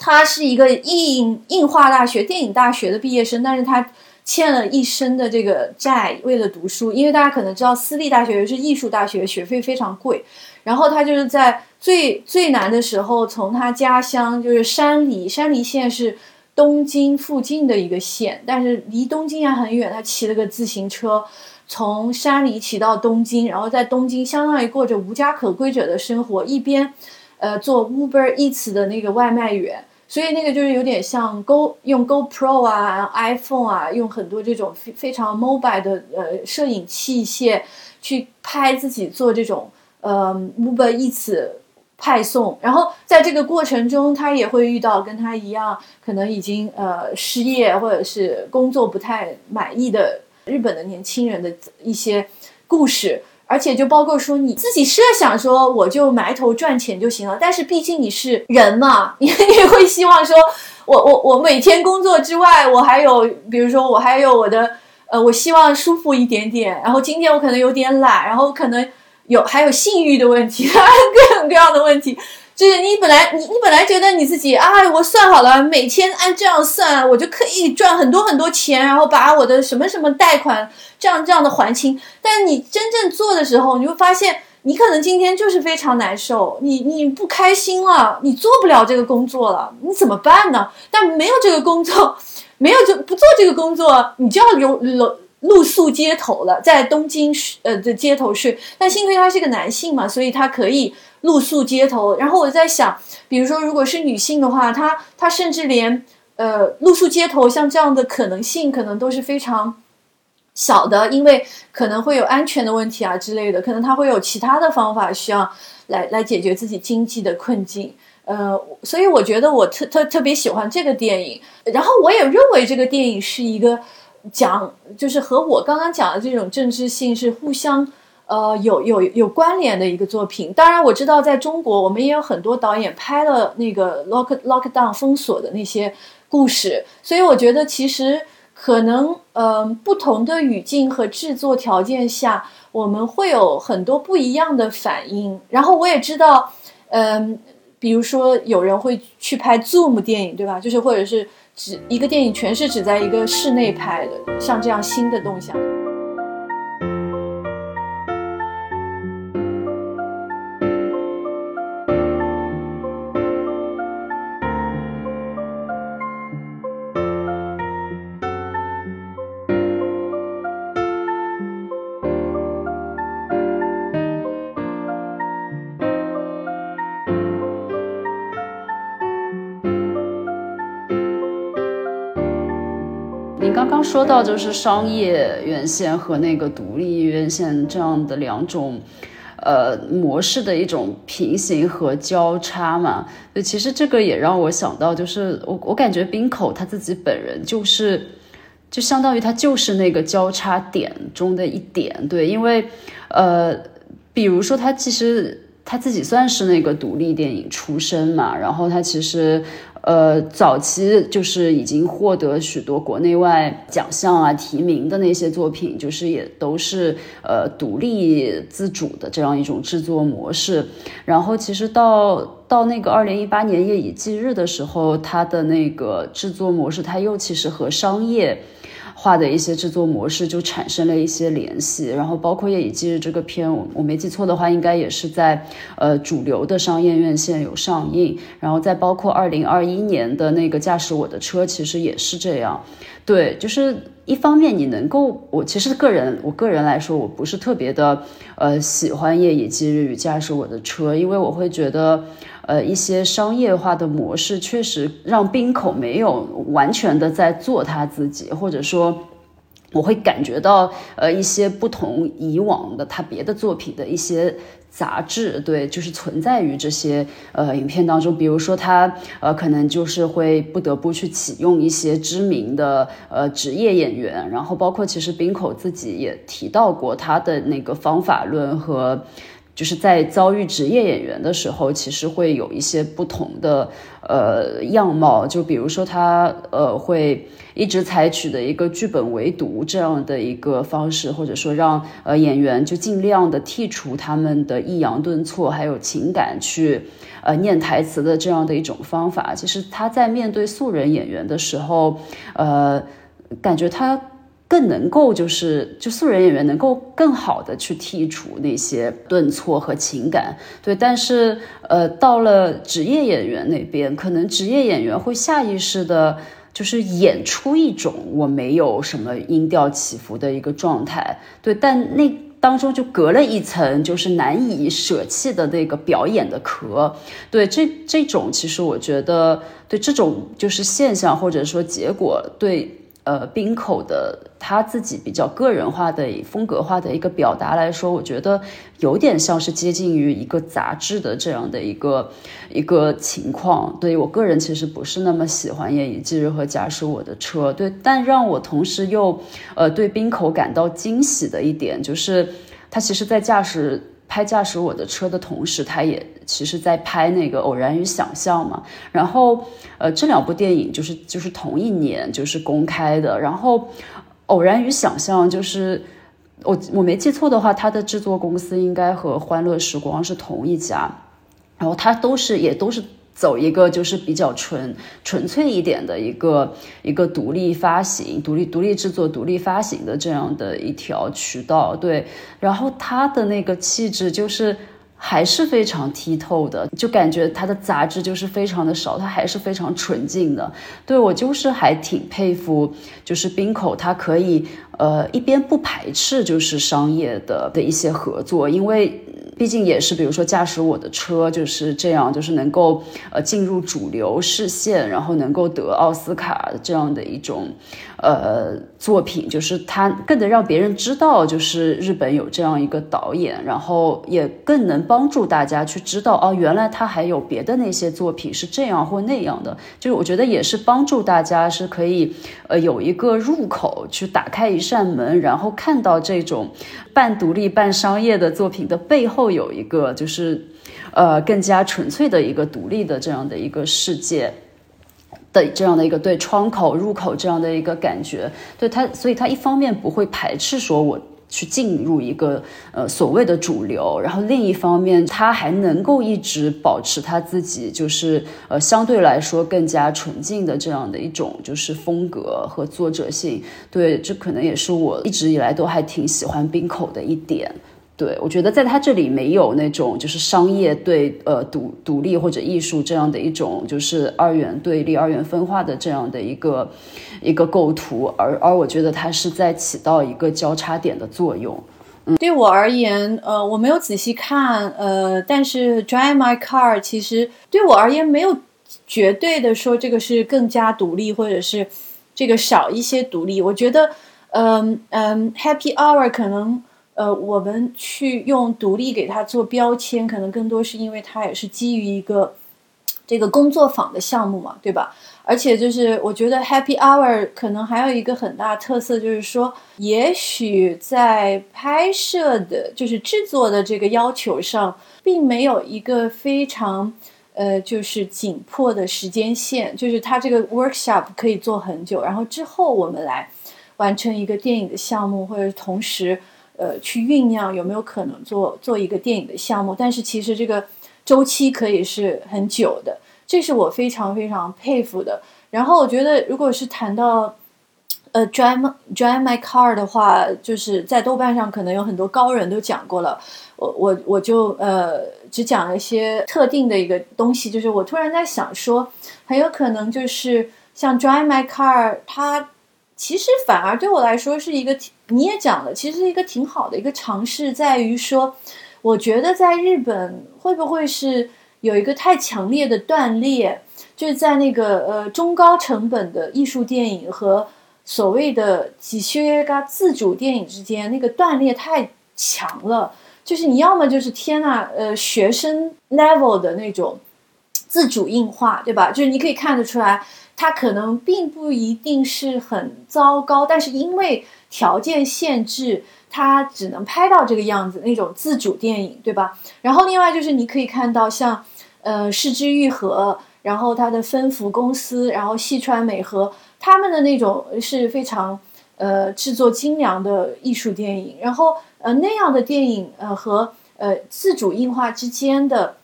B: 他是一个印印化大学电影大学的毕业生，但是他欠了一身的这个债，为了读书。因为大家可能知道，私立大学是艺术大学，学费非常贵。然后他就是在最最难的时候，从他家乡就是山梨，山梨县是东京附近的一个县，但是离东京还很远。他骑了个自行车，从山里骑到东京，然后在东京相当于过着无家可归者的生活，一边呃做 Uber Eats 的那个外卖员。所以那个就是有点像 Go 用 GoPro 啊、iPhone 啊，用很多这种非非常 mobile 的呃摄影器械去拍自己做这种呃 Uber Eats 派送。然后在这个过程中，他也会遇到跟他一样可能已经呃失业或者是工作不太满意的日本的年轻人的一些故事。而且就包括说你自己设想说我就埋头赚钱就行了，但是毕竟你是人嘛，你也会希望说，我我我每天工作之外，我还有比如说我还有我的呃，我希望舒服一点点。然后今天我可能有点懒，然后可能有还有性欲的问题，各种各样的问题。就是你本来你你本来觉得你自己啊，我算好了，每天按这样算，我就可以赚很多很多钱，然后把我的什么什么贷款这样这样的还清。但你真正做的时候，你会发现，你可能今天就是非常难受，你你不开心了，你做不了这个工作了，你怎么办呢？但没有这个工作，没有就不做这个工作，你就要流露宿街头了，在东京呃的街头睡。但幸亏他是个男性嘛，所以他可以。露宿街头，然后我在想，比如说，如果是女性的话，她她甚至连呃露宿街头像这样的可能性，可能都是非常小的，因为可能会有安全的问题啊之类的，可能她会有其他的方法需要来来解决自己经济的困境。呃，所以我觉得我特特特别喜欢这个电影，然后我也认为这个电影是一个讲，就是和我刚刚讲的这种政治性是互相。呃，有有有关联的一个作品。当然，我知道在中国，我们也有很多导演拍了那个 lock lockdown 封锁的那些故事。所以，我觉得其实可能，嗯，不同的语境和制作条件下，我们会有很多不一样的反应。然后，我也知道，嗯，比如说有人会去拍 zoom 电影，对吧？就是或者是只一个电影全是只在一个室内拍的，像这样新的动向。
A: 说到就是商业院线和那个独立院线这样的两种，呃模式的一种平行和交叉嘛。对，其实这个也让我想到，就是我我感觉冰口他自己本人就是，就相当于他就是那个交叉点中的一点。对，因为呃，比如说他其实他自己算是那个独立电影出身嘛，然后他其实。呃，早期就是已经获得许多国内外奖项啊、提名的那些作品，就是也都是呃独立自主的这样一种制作模式。然后，其实到到那个二零一八年《夜以继日》的时候，它的那个制作模式，它又其实和商业。画的一些制作模式就产生了一些联系，然后包括《夜以继日》这个片，我我没记错的话，应该也是在呃主流的商业院线有上映，然后再包括二零二一年的那个《驾驶我的车》，其实也是这样。对，就是一方面你能够，我其实个人我个人来说，我不是特别的呃喜欢《夜以继日》与《驾驶我的车》，因为我会觉得。呃，一些商业化的模式确实让冰口没有完全的在做他自己，或者说，我会感觉到呃一些不同以往的他别的作品的一些。杂志对，就是存在于这些呃影片当中。比如说，他呃可能就是会不得不去启用一些知名的呃职业演员，然后包括其实冰口自己也提到过他的那个方法论和。就是在遭遇职业演员的时候，其实会有一些不同的呃样貌。就比如说，他呃会一直采取的一个剧本围读这样的一个方式，或者说让呃演员就尽量的剔除他们的抑扬顿挫，还有情感去呃念台词的这样的一种方法。其实他在面对素人演员的时候，呃，感觉他。更能够就是就素人演员能够更好的去剔除那些顿挫和情感，对。但是呃，到了职业演员那边，可能职业演员会下意识的，就是演出一种我没有什么音调起伏的一个状态，对。但那当中就隔了一层，就是难以舍弃的那个表演的壳，对。这这种其实我觉得，对这种就是现象或者说结果，对。呃，冰口的他自己比较个人化的风格化的一个表达来说，我觉得有点像是接近于一个杂志的这样的一个一个情况。对我个人其实不是那么喜欢《夜以继日》和《驾驶我的车》，对，但让我同时又呃对冰口感到惊喜的一点就是，他其实在驾驶。拍驾驶我的车的同时，他也其实在拍那个《偶然与想象》嘛。然后，呃，这两部电影就是就是同一年就是公开的。然后，《偶然与想象》就是我我没记错的话，它的制作公司应该和欢乐时光是同一家。然后，它都是也都是。走一个就是比较纯纯粹一点的一个一个独立发行、独立独立制作、独立发行的这样的一条渠道，对。然后他的那个气质就是还是非常剔透的，就感觉他的杂质就是非常的少，他还是非常纯净的。对我就是还挺佩服，就是冰口他可以呃一边不排斥就是商业的的一些合作，因为。毕竟也是，比如说驾驶我的车就是这样，就是能够呃进入主流视线，然后能够得奥斯卡这样的一种呃作品，就是它更能让别人知道，就是日本有这样一个导演，然后也更能帮助大家去知道哦，原来他还有别的那些作品是这样或那样的，就是我觉得也是帮助大家是可以呃有一个入口去打开一扇门，然后看到这种半独立半商业的作品的背后。有一个就是，呃，更加纯粹的一个独立的这样的一个世界的这样的一个对窗口入口这样的一个感觉，对他，所以他一方面不会排斥说我去进入一个呃所谓的主流，然后另一方面他还能够一直保持他自己就是呃相对来说更加纯净的这样的一种就是风格和作者性，对，这可能也是我一直以来都还挺喜欢冰口的一点。对，我觉得在他这里没有那种就是商业对呃独独立或者艺术这样的一种就是二元对立、二元分化的这样的一个一个构图，而而我觉得它是在起到一个交叉点的作用。
B: 嗯，对我而言，呃，我没有仔细看，呃，但是 Drive My Car 其实对我而言没有绝对的说这个是更加独立，或者是这个少一些独立。我觉得，嗯嗯，Happy Hour 可能。呃，我们去用独立给它做标签，可能更多是因为它也是基于一个这个工作坊的项目嘛，对吧？而且就是我觉得 Happy Hour 可能还有一个很大特色，就是说，也许在拍摄的，就是制作的这个要求上，并没有一个非常呃，就是紧迫的时间线，就是它这个 workshop 可以做很久，然后之后我们来完成一个电影的项目，或者同时。呃，去酝酿有没有可能做做一个电影的项目，但是其实这个周期可以是很久的，这是我非常非常佩服的。然后我觉得，如果是谈到呃，drive drive my car 的话，就是在豆瓣上可能有很多高人都讲过了，我我我就呃只讲了一些特定的一个东西，就是我突然在想说，很有可能就是像 drive my car 它。其实反而对我来说是一个，你也讲了，其实一个挺好的一个尝试，在于说，我觉得在日本会不会是有一个太强烈的断裂，就是在那个呃中高成本的艺术电影和所谓的几学个自主电影之间那个断裂太强了，就是你要么就是天呐，呃，学生 level 的那种自主硬化，对吧？就是你可以看得出来，它可能并不一定是很糟糕，但是因为条件限制。它只能拍到这个样子，那种自主电影，对吧？然后另外就是你可以看到像，呃，市之愈合，然后它的分福公司，然后细川美和他们的那种是非常，呃，制作精良的艺术电影。然后呃那样的电影，呃和呃自主映画之间的，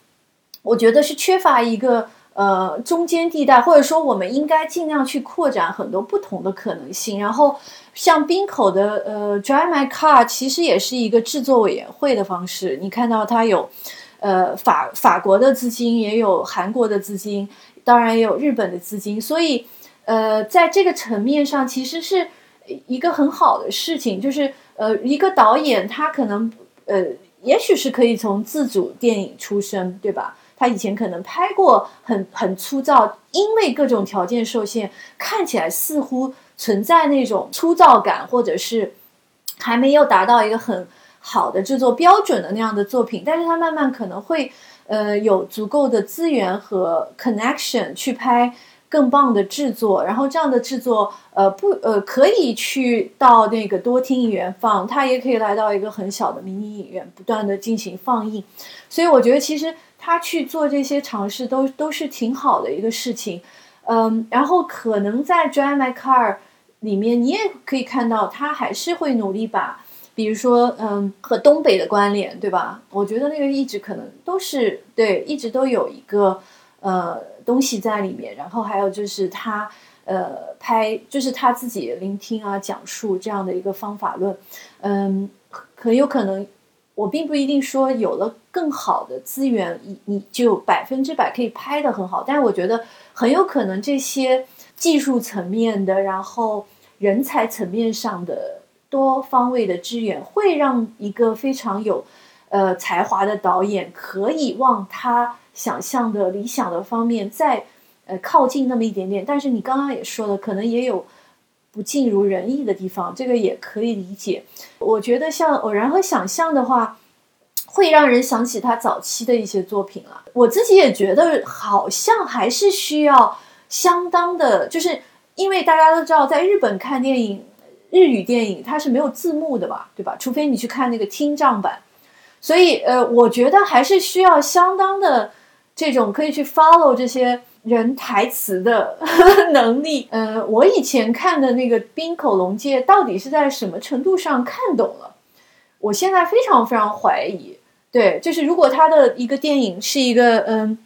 B: 我觉得是缺乏一个呃中间地带，或者说我们应该尽量去扩展很多不同的可能性，然后。像冰口的呃，Drive My Car 其实也是一个制作委员会的方式。你看到它有，呃，法法国的资金，也有韩国的资金，当然也有日本的资金。所以，呃，在这个层面上，其实是一个很好的事情。就是呃，一个导演他可能呃，也许是可以从自主电影出身，对吧？他以前可能拍过很很粗糙，因为各种条件受限，看起来似乎。存在那种粗糙感，或者是还没有达到一个很好的制作标准的那样的作品，但是他慢慢可能会呃有足够的资源和 connection 去拍更棒的制作，然后这样的制作呃不呃可以去到那个多厅影院放，它也可以来到一个很小的迷你影院不断的进行放映，所以我觉得其实他去做这些尝试都都是挺好的一个事情。嗯，然后可能在《Drive My Car》里面，你也可以看到他还是会努力把，比如说，嗯，和东北的关联，对吧？我觉得那个一直可能都是对，一直都有一个呃东西在里面。然后还有就是他呃拍，就是他自己聆听啊、讲述这样的一个方法论，嗯，很有可能。我并不一定说有了更好的资源，你你就百分之百可以拍的很好。但是我觉得很有可能这些技术层面的，然后人才层面上的多方位的支援，会让一个非常有呃才华的导演可以往他想象的理想的方面再呃靠近那么一点点。但是你刚刚也说了，可能也有。不尽如人意的地方，这个也可以理解。我觉得像偶然和想象的话，会让人想起他早期的一些作品了。我自己也觉得，好像还是需要相当的，就是因为大家都知道，在日本看电影，日语电影它是没有字幕的吧，对吧？除非你去看那个听障版。所以，呃，我觉得还是需要相当的这种可以去 follow 这些。人台词的 能力，呃，我以前看的那个冰口龙介到底是在什么程度上看懂了？我现在非常非常怀疑。对，就是如果他的一个电影是一个嗯，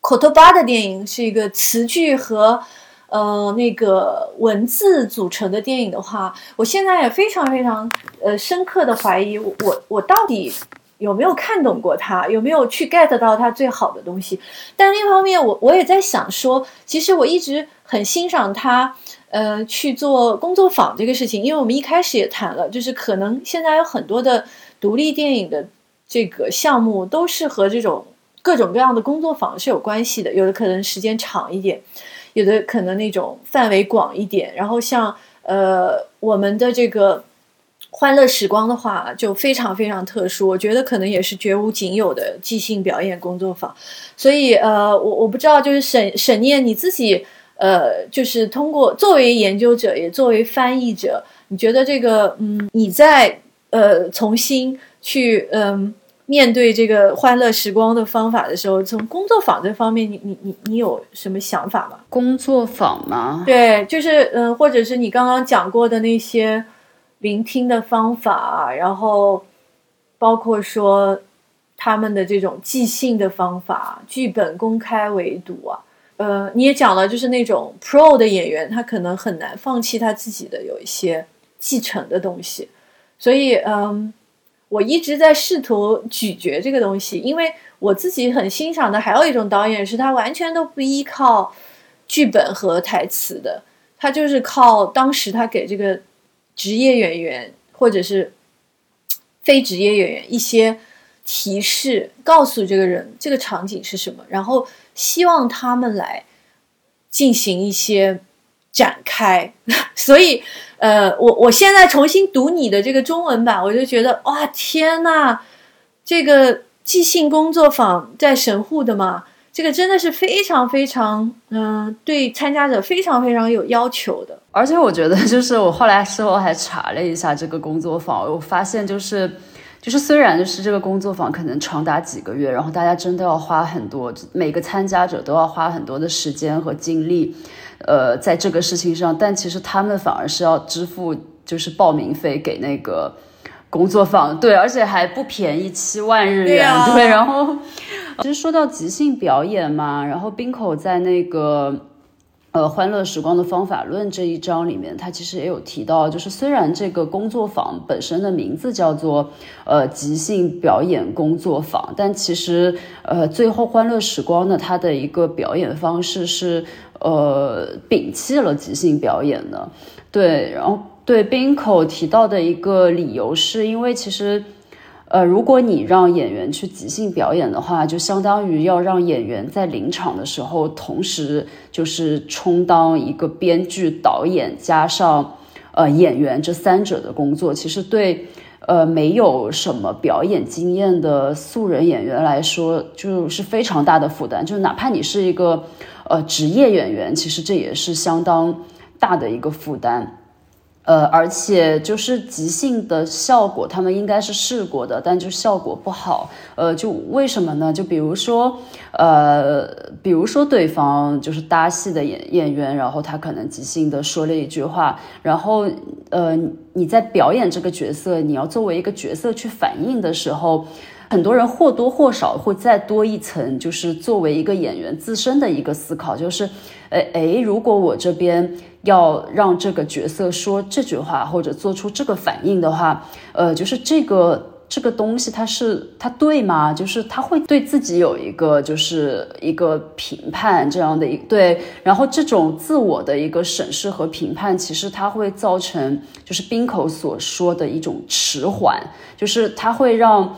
B: 口头巴的电影，是一个词句和呃那个文字组成的电影的话，我现在也非常非常呃深刻的怀疑我我到底。有没有看懂过他？有没有去 get 到他最好的东西？但另一方面，我我也在想说，其实我一直很欣赏他，呃，去做工作坊这个事情。因为我们一开始也谈了，就是可能现在有很多的独立电影的这个项目都是和这种各种各样的工作坊是有关系的。有的可能时间长一点，有的可能那种范围广一点。然后像呃我们的这个。欢乐时光的话就非常非常特殊，我觉得可能也是绝无仅有的即兴表演工作坊。所以呃，我我不知道，就是沈沈念你自己呃，就是通过作为研究者，也作为翻译者，你觉得这个嗯，你在呃重新去嗯面对这个欢乐时光的方法的时候，从工作坊这方面，你你你你有什么想法吗？
A: 工作坊吗？
B: 对，就是嗯，或者是你刚刚讲过的那些。聆听的方法，然后包括说他们的这种即兴的方法，剧本公开围读啊，呃，你也讲了，就是那种 pro 的演员，他可能很难放弃他自己的有一些继承的东西，所以，嗯，我一直在试图咀嚼这个东西，因为我自己很欣赏的还有一种导演，是他完全都不依靠剧本和台词的，他就是靠当时他给这个。职业演员或者是非职业演员一些提示，告诉这个人这个场景是什么，然后希望他们来进行一些展开。所以，呃，我我现在重新读你的这个中文版，我就觉得哇，天呐，这个即兴工作坊在神户的嘛，这个真的是非常非常，嗯，对参加者非常非常有要求的。
A: 而且我觉得，就是我后来事后还查了一下这个工作坊，我发现就是。就是虽然就是这个工作坊可能长达几个月，然后大家真的要花很多，每个参加者都要花很多的时间和精力，呃，在这个事情上，但其实他们反而是要支付就是报名费给那个工作坊，对，而且还不便宜，七万日元，对。然后 其实说到即兴表演嘛，然后冰口在那个。呃，欢乐时光的方法论这一章里面，他其实也有提到，就是虽然这个工作坊本身的名字叫做呃即兴表演工作坊，但其实呃最后欢乐时光呢，它的一个表演方式是呃摒弃了即兴表演的。对，然后对冰口提到的一个理由是因为其实。呃，如果你让演员去即兴表演的话，就相当于要让演员在临场的时候，同时就是充当一个编剧、导演加上呃演员这三者的工作。其实对呃没有什么表演经验的素人演员来说，就是非常大的负担。就哪怕你是一个呃职业演员，其实这也是相当大的一个负担。呃，而且就是即兴的效果，他们应该是试过的，但就效果不好。呃，就为什么呢？就比如说，呃，比如说对方就是搭戏的演演员，然后他可能即兴的说了一句话，然后呃，你在表演这个角色，你要作为一个角色去反应的时候。很多人或多或少会再多一层，就是作为一个演员自身的一个思考，就是，诶诶，如果我这边要让这个角色说这句话或者做出这个反应的话，呃，就是这个这个东西它是它对吗？就是他会对自己有一个就是一个评判这样的一对，然后这种自我的一个审视和评判，其实它会造成就是冰口所说的一种迟缓，就是它会让。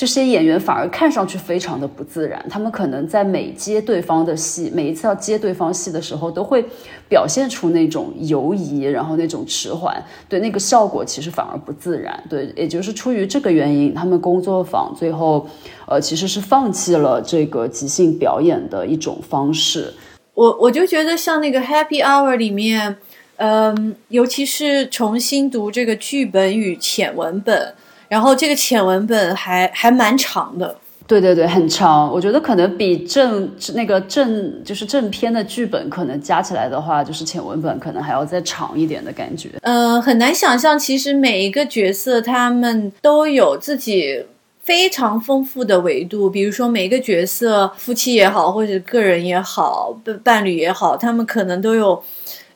A: 这些演员反而看上去非常的不自然，他们可能在每接对方的戏，每一次要接对方戏的时候，都会表现出那种犹疑，然后那种迟缓，对那个效果其实反而不自然。对，也就是出于这个原因，他们工作坊最后，呃，其实是放弃了这个即兴表演的一种方式。
B: 我我就觉得像那个 Happy Hour 里面，嗯，尤其是重新读这个剧本与浅文本。然后这个浅文本还还蛮长的，
A: 对对对，很长。我觉得可能比正那个正就是正片的剧本可能加起来的话，就是浅文本可能还要再长一点的感觉。
B: 嗯，很难想象，其实每一个角色他们都有自己非常丰富的维度。比如说每一个角色，夫妻也好，或者个人也好，伴伴侣也好，他们可能都有。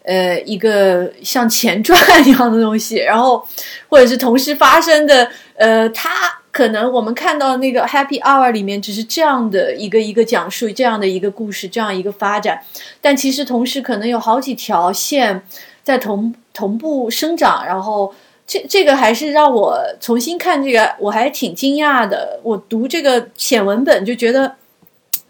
B: 呃，一个像前传一样的东西，然后或者是同时发生的，呃，它可能我们看到那个 Happy Hour 里面只是这样的一个一个讲述，这样的一个故事，这样一个发展，但其实同时可能有好几条线在同同步生长，然后这这个还是让我重新看这个，我还挺惊讶的。我读这个浅文本就觉得，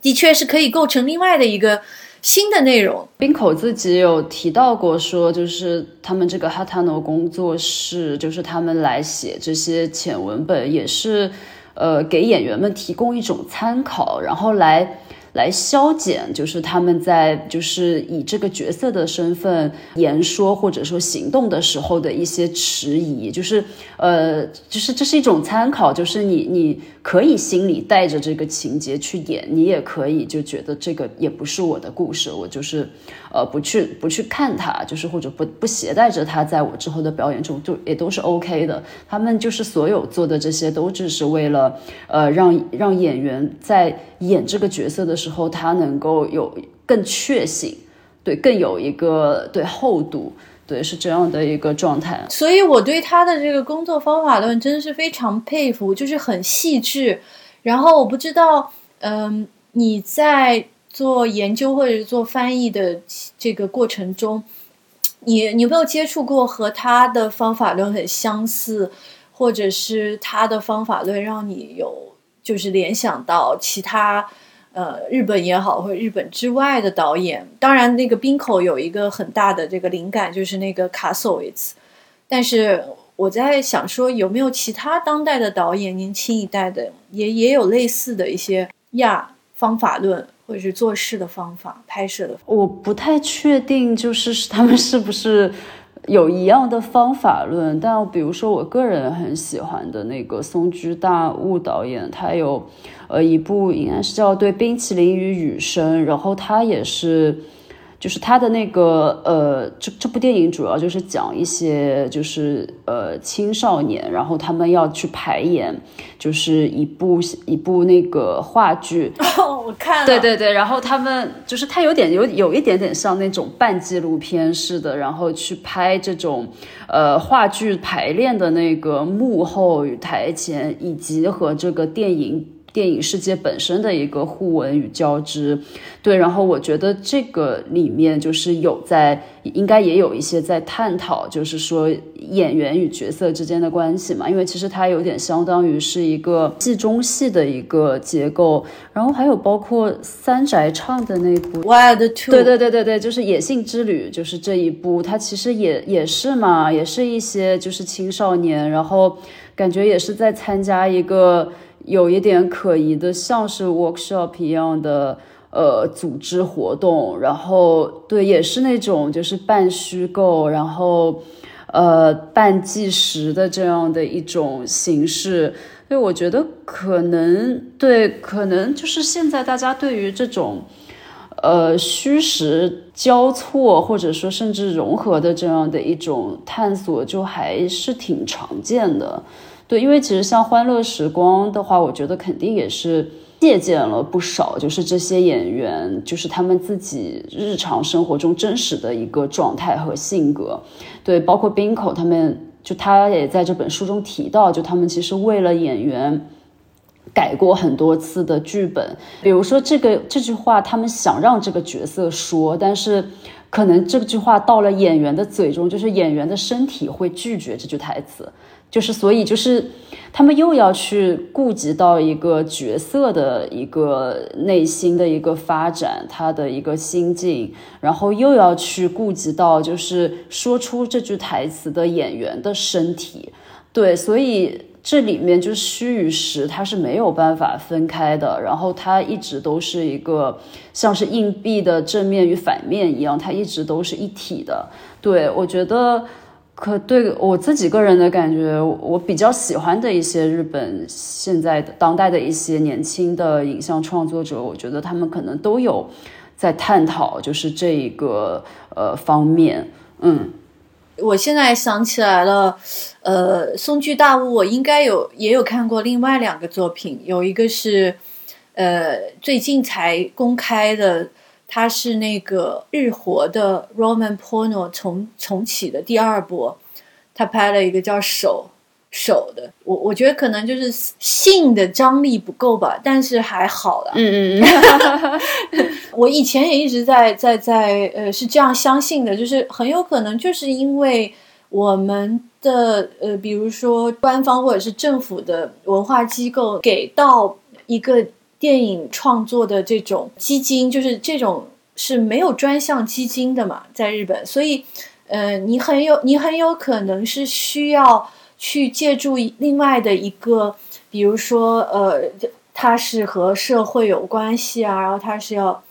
B: 的确是可以构成另外的一个。新的内容，
A: 冰口自己有提到过，说就是他们这个哈塔诺工作室，就是他们来写这些浅文本，也是，呃，给演员们提供一种参考，然后来。来消减，就是他们在就是以这个角色的身份言说或者说行动的时候的一些迟疑，就是呃，就是这是一种参考，就是你你可以心里带着这个情节去演，你也可以就觉得这个也不是我的故事，我就是呃不去不去看它，就是或者不不携带着它在我之后的表演中，就也都是 OK 的。他们就是所有做的这些都只是为了呃让让演员在演这个角色的时。之后，他能够有更确信，对，更有一个对厚度，对，是这样的一个状态。
B: 所以，我对他的这个工作方法论真的是非常佩服，就是很细致。然后，我不知道，嗯，你在做研究或者是做翻译的这个过程中，你你有没有接触过和他的方法论很相似，或者是他的方法论让你有就是联想到其他？呃，日本也好，或者日本之外的导演。当然，那个冰口有一个很大的这个灵感，就是那个卡索维茨。但是我在想说，有没有其他当代的导演，年轻一代的，也也有类似的一些亚方法论，或者是做事的方法、拍摄的？
A: 我不太确定，就是他们是不是。有一样的方法论，但比如说我个人很喜欢的那个松居大悟导演，他有呃一部应该是叫《对冰淇淋与雨声》，然后他也是。就是他的那个呃，这这部电影主要就是讲一些就是呃青少年，然后他们要去排演，就是一部一部那个话剧。
B: 哦，我看。
A: 对对对，然后他们就是他有点有有一点点像那种半纪录片似的，然后去拍这种呃话剧排练的那个幕后与台前，以及和这个电影。电影世界本身的一个互文与交织，对，然后我觉得这个里面就是有在，应该也有一些在探讨，就是说演员与角色之间的关系嘛，因为其实它有点相当于是一个戏中戏的一个结构，然后还有包括三宅唱的那部
B: Wild Two，
A: 对对对对对，就是野性之旅，就是这一部，它其实也也是嘛，也是一些就是青少年，然后感觉也是在参加一个。有一点可疑的，像是 workshop 一样的，呃，组织活动，然后对，也是那种就是半虚构，然后，呃，半计时的这样的一种形式。所以我觉得可能对，可能就是现在大家对于这种，呃，虚实交错或者说甚至融合的这样的一种探索，就还是挺常见的。对，因为其实像《欢乐时光》的话，我觉得肯定也是借鉴了不少，就是这些演员，就是他们自己日常生活中真实的一个状态和性格。对，包括冰口他们，就他也在这本书中提到，就他们其实为了演员改过很多次的剧本。比如说这个这句话，他们想让这个角色说，但是可能这句话到了演员的嘴中，就是演员的身体会拒绝这句台词。就是，所以就是，他们又要去顾及到一个角色的一个内心的一个发展，他的一个心境，然后又要去顾及到就是说出这句台词的演员的身体，对，所以这里面就是虚与实，它是没有办法分开的，然后它一直都是一个像是硬币的正面与反面一样，它一直都是一体的。对我觉得。可对我自己个人的感觉，我比较喜欢的一些日本现在的当代的一些年轻的影像创作者，我觉得他们可能都有在探讨，就是这一个呃方面。嗯，
B: 我现在想起来了，呃，松居大悟，我应该有也有看过另外两个作品，有一个是呃最近才公开的。他是那个日活的 Roman Porno 重重启的第二波，他拍了一个叫手手的，我我觉得可能就是性的张力不够吧，但是还好了。
A: 嗯嗯嗯，
B: 我以前也一直在在在呃是这样相信的，就是很有可能就是因为我们的呃比如说官方或者是政府的文化机构给到一个。电影创作的这种基金，就是这种是没有专项基金的嘛，在日本，所以，呃，你很有你很有可能是需要去借助另外的一个，比如说，呃，它是和社会有关系啊，然后它是要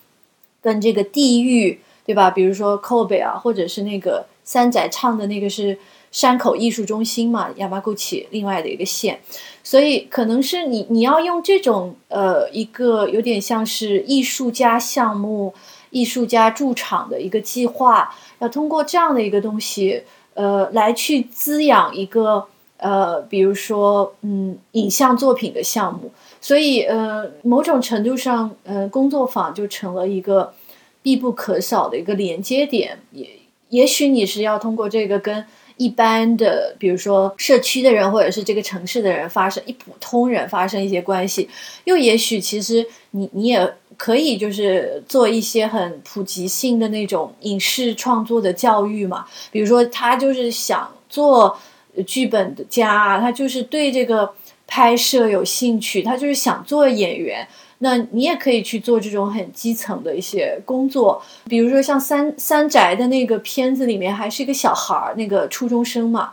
B: 跟这个地域，对吧？比如说 Kobe 啊，或者是那个三仔唱的那个是山口艺术中心嘛，亚麻古起另外的一个县。所以可能是你你要用这种呃一个有点像是艺术家项目、艺术家驻场的一个计划，要通过这样的一个东西呃来去滋养一个呃比如说嗯影像作品的项目。所以呃某种程度上呃工作坊就成了一个必不可少的一个连接点。也也许你是要通过这个跟。一般的，比如说社区的人，或者是这个城市的人，发生一普通人发生一些关系，又也许其实你你也可以就是做一些很普及性的那种影视创作的教育嘛。比如说他就是想做剧本的家，他就是对这个拍摄有兴趣，他就是想做演员，那你也可以去做这种很基层的一些工作，比如说像三三宅的那个片子里面还是一个小孩儿，那个初中生嘛，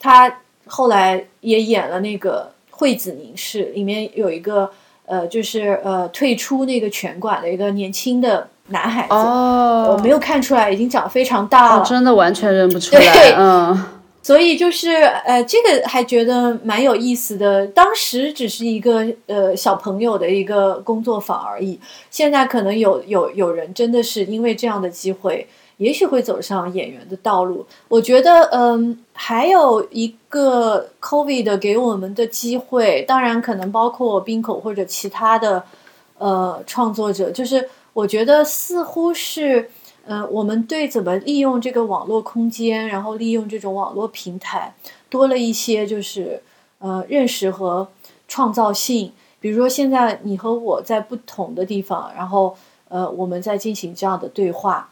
B: 他后来也演了那个惠子凝视，里面有一个呃，就是呃退出那个拳馆的一个年轻的男孩子，我没有看出来，已经长非常大了，
A: 真的完全认不出来，嗯。
B: 所以就是，呃，这个还觉得蛮有意思的。当时只是一个呃小朋友的一个工作坊而已。现在可能有有有人真的是因为这样的机会，也许会走上演员的道路。我觉得，嗯，还有一个 COVID 给我们的机会，当然可能包括冰口或者其他的呃创作者，就是我觉得似乎是。呃，我们对怎么利用这个网络空间，然后利用这种网络平台，多了一些就是呃认识和创造性。比如说，现在你和我在不同的地方，然后呃我们在进行这样的对话，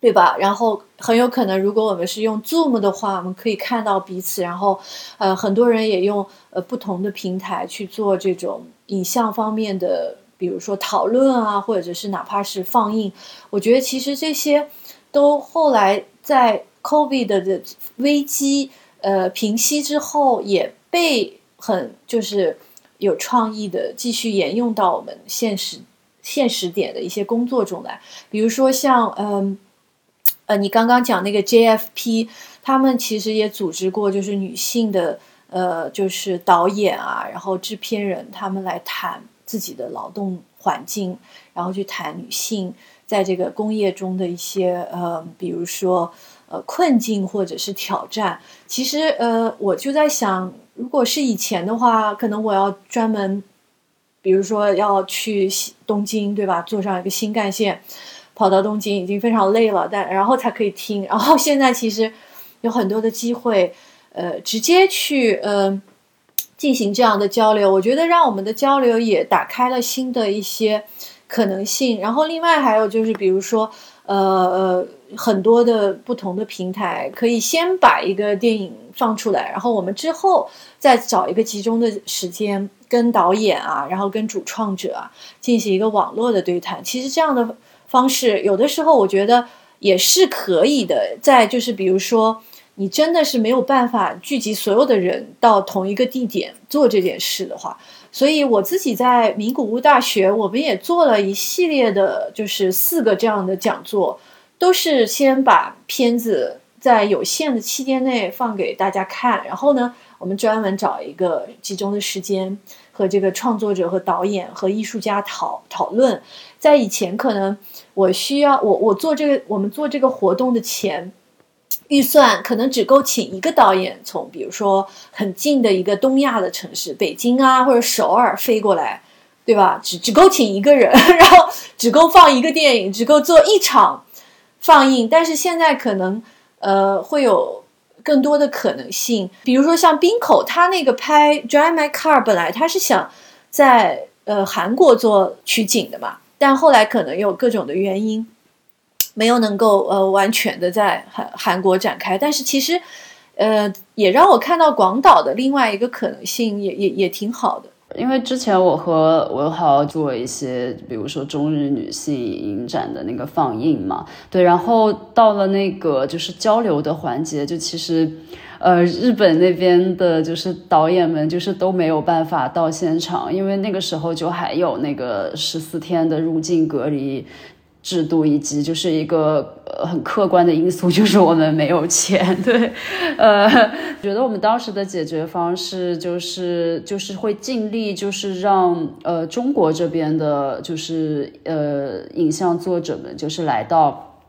B: 对吧？然后很有可能，如果我们是用 Zoom 的话，我们可以看到彼此。然后呃很多人也用呃不同的平台去做这种影像方面的。比如说讨论啊，或者是哪怕是放映，我觉得其实这些都后来在 COVID 的危机呃平息之后，也被很就是有创意的继续沿用到我们现实现实点的一些工作中来。比如说像嗯呃，你刚刚讲那个 JFP，他们其实也组织过，就是女性的呃，就是导演啊，然后制片人他们来谈。自己的劳动环境，然后去谈女性在这个工业中的一些呃，比如说呃困境或者是挑战。其实呃，我就在想，如果是以前的话，可能我要专门，比如说要去东京，对吧？坐上一个新干线跑到东京，已经非常累了，但然后才可以听。然后现在其实有很多的机会，呃，直接去呃。进行这样的交流，我觉得让我们的交流也打开了新的一些可能性。然后，另外还有就是，比如说，呃呃，很多的不同的平台可以先把一个电影放出来，然后我们之后再找一个集中的时间跟导演啊，然后跟主创者啊进行一个网络的对谈。其实这样的方式，有的时候我觉得也是可以的。再就是，比如说。你真的是没有办法聚集所有的人到同一个地点做这件事的话，所以我自己在名古屋大学，我们也做了一系列的，就是四个这样的讲座，都是先把片子在有限的期间内放给大家看，然后呢，我们专门找一个集中的时间和这个创作者和导演和艺术家讨讨论。在以前，可能我需要我我做这个我们做这个活动的钱。预算可能只够请一个导演从，比如说很近的一个东亚的城市，北京啊或者首尔飞过来，对吧？只只够请一个人，然后只够放一个电影，只够做一场放映。但是现在可能呃会有更多的可能性，比如说像冰口，他那个拍《Drive My Car》，本来他是想在呃韩国做取景的嘛，但后来可能有各种的原因。没有能够呃完全的在韩韩国展开，但是其实，呃，也让我看到广岛的另外一个可能性，也也也挺好的。
A: 因为之前我和文豪做一些，比如说中日女性影展的那个放映嘛，对，然后到了那个就是交流的环节，就其实，呃，日本那边的就是导演们就是都没有办法到现场，因为那个时候就还有那个十四天的入境隔离。制度以及就是一个很客观的因素，就是我们没有钱。对，呃，觉得我们当时的解决方式就是就是会尽力就是让呃中国这边的，就是呃影像作者们就是来到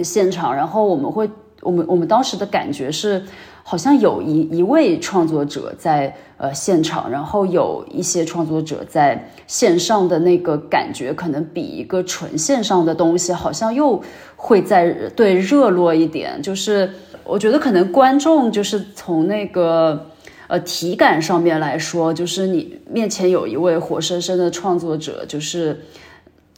A: 现场，然后我们会我们我们当时的感觉是。好像有一一位创作者在呃现场，然后有一些创作者在线上的那个感觉，可能比一个纯线上的东西好像又会在对热络一点。就是我觉得可能观众就是从那个呃体感上面来说，就是你面前有一位活生生的创作者，就是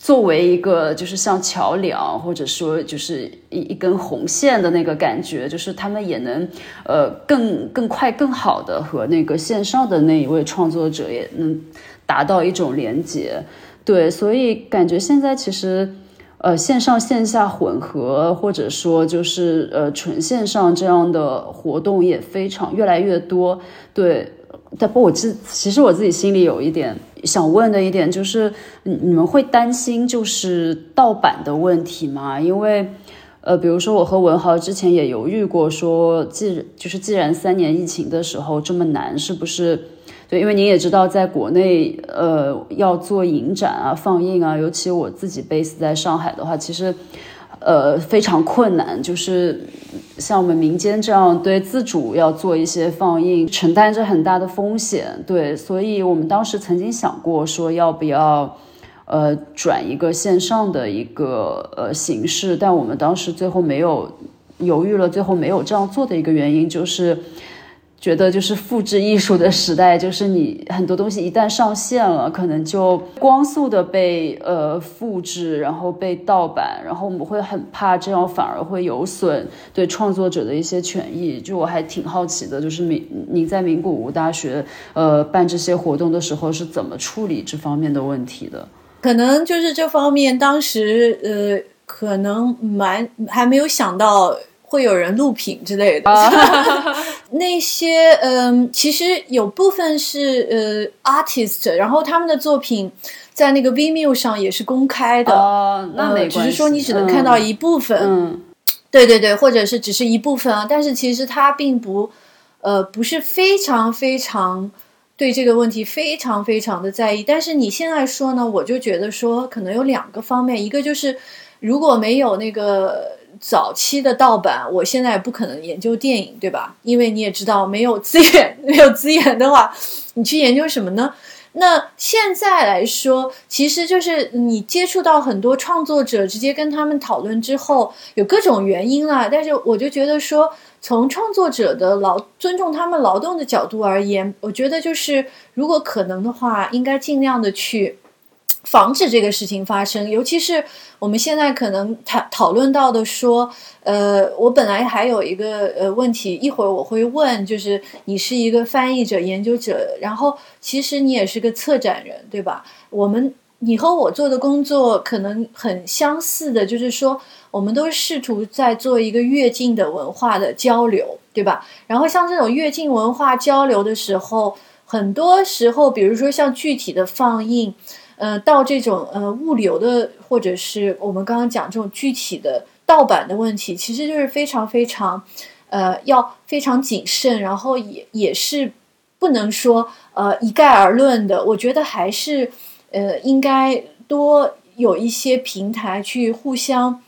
A: 作为一个就是像桥梁，或者说就是一一根红线的那个感觉，就是他们也能呃更更快更好的和那个线上的那一位创作者也能达到一种连接。对，所以感觉现在其实呃线上线下混合，或者说就是呃纯线上这样的活动也非常越来越多。对。但不，我自其实我自己心里有一点想问的一点就是，你你们会担心就是盗版的问题吗？因为，呃，比如说我和文豪之前也犹豫过，说既就是既然三年疫情的时候这么难，是不是？对，因为您也知道，在国内，呃，要做影展啊、放映啊，尤其我自己 base 在上海的话，其实。呃，非常困难，就是像我们民间这样对自主要做一些放映，承担着很大的风险。对，所以我们当时曾经想过说要不要，呃，转一个线上的一个呃形式，但我们当时最后没有犹豫了，最后没有这样做的一个原因就是。觉得就是复制艺术的时代，就是你很多东西一旦上线了，可能就光速的被呃复制，然后被盗版，然后我们会很怕这样反而会有损对创作者的一些权益。就我还挺好奇的，就是民你在名古屋大学呃办这些活动的时候是怎么处理这方面的问题的？
B: 可能就是这方面当时呃可能蛮还没有想到。会有人录屏之类的，那些嗯，其实有部分是呃 artist，然后他们的作品在那个 Vimeo 上也是公开的，
A: 那没
B: 只是说你只能看到一部分，
A: 嗯，
B: 对对对，或者是只是一部分啊，但是其实他并不呃不是非常非常对这个问题非常非常的在意，但是你现在说呢，我就觉得说可能有两个方面，一个就是如果没有那个。早期的盗版，我现在也不可能研究电影，对吧？因为你也知道，没有资源，没有资源的话，你去研究什么呢？那现在来说，其实就是你接触到很多创作者，直接跟他们讨论之后，有各种原因啦。但是我就觉得说，从创作者的劳尊重他们劳动的角度而言，我觉得就是如果可能的话，应该尽量的去。防止这个事情发生，尤其是我们现在可能讨讨论到的说，呃，我本来还有一个呃问题，一会儿我会问，就是你是一个翻译者、研究者，然后其实你也是个策展人，对吧？我们你和我做的工作可能很相似的，就是说，我们都试图在做一个跃进的文化的交流，对吧？然后像这种跃进文化交流的时候，很多时候，比如说像具体的放映。呃，到这种呃物流的，或者是我们刚刚讲这种具体的盗版的问题，其实就是非常非常，呃，要非常谨慎，然后也也是不能说呃一概而论的。我觉得还是呃应该多有一些平台去互相，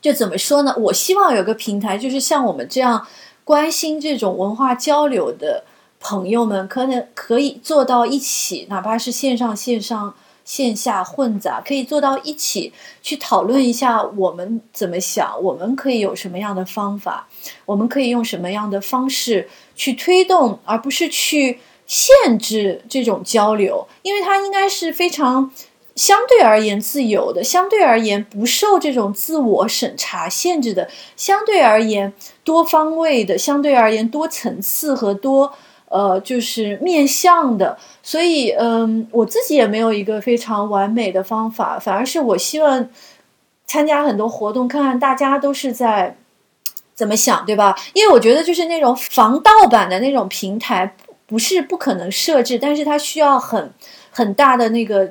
B: 就怎么说呢？我希望有个平台，就是像我们这样关心这种文化交流的朋友们，可能可以做到一起，哪怕是线上线上。线下混杂可以做到一起去讨论一下，我们怎么想，我们可以有什么样的方法，我们可以用什么样的方式去推动，而不是去限制这种交流，因为它应该是非常相对而言自由的，相对而言不受这种自我审查限制的，相对而言多方位的，相对而言多层次和多。呃，就是面向的，所以嗯，我自己也没有一个非常完美的方法，反而是我希望参加很多活动，看看大家都是在怎么想，对吧？因为我觉得就是那种防盗版的那种平台，不是不可能设置，但是它需要很很大的那个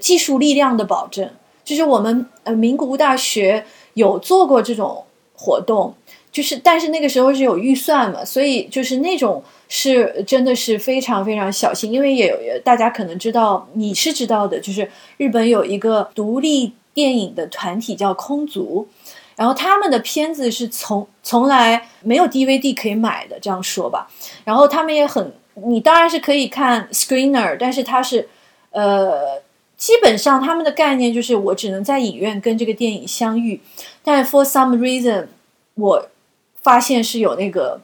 B: 技术力量的保证。就是我们呃，名古屋大学有做过这种活动，就是但是那个时候是有预算嘛，所以就是那种。是真的是非常非常小心，因为也有大家可能知道，你是知道的，就是日本有一个独立电影的团体叫空足，然后他们的片子是从从来没有 DVD 可以买的，这样说吧。然后他们也很，你当然是可以看 screener，但是它是呃，基本上他们的概念就是我只能在影院跟这个电影相遇，但 for some reason 我发现是有那个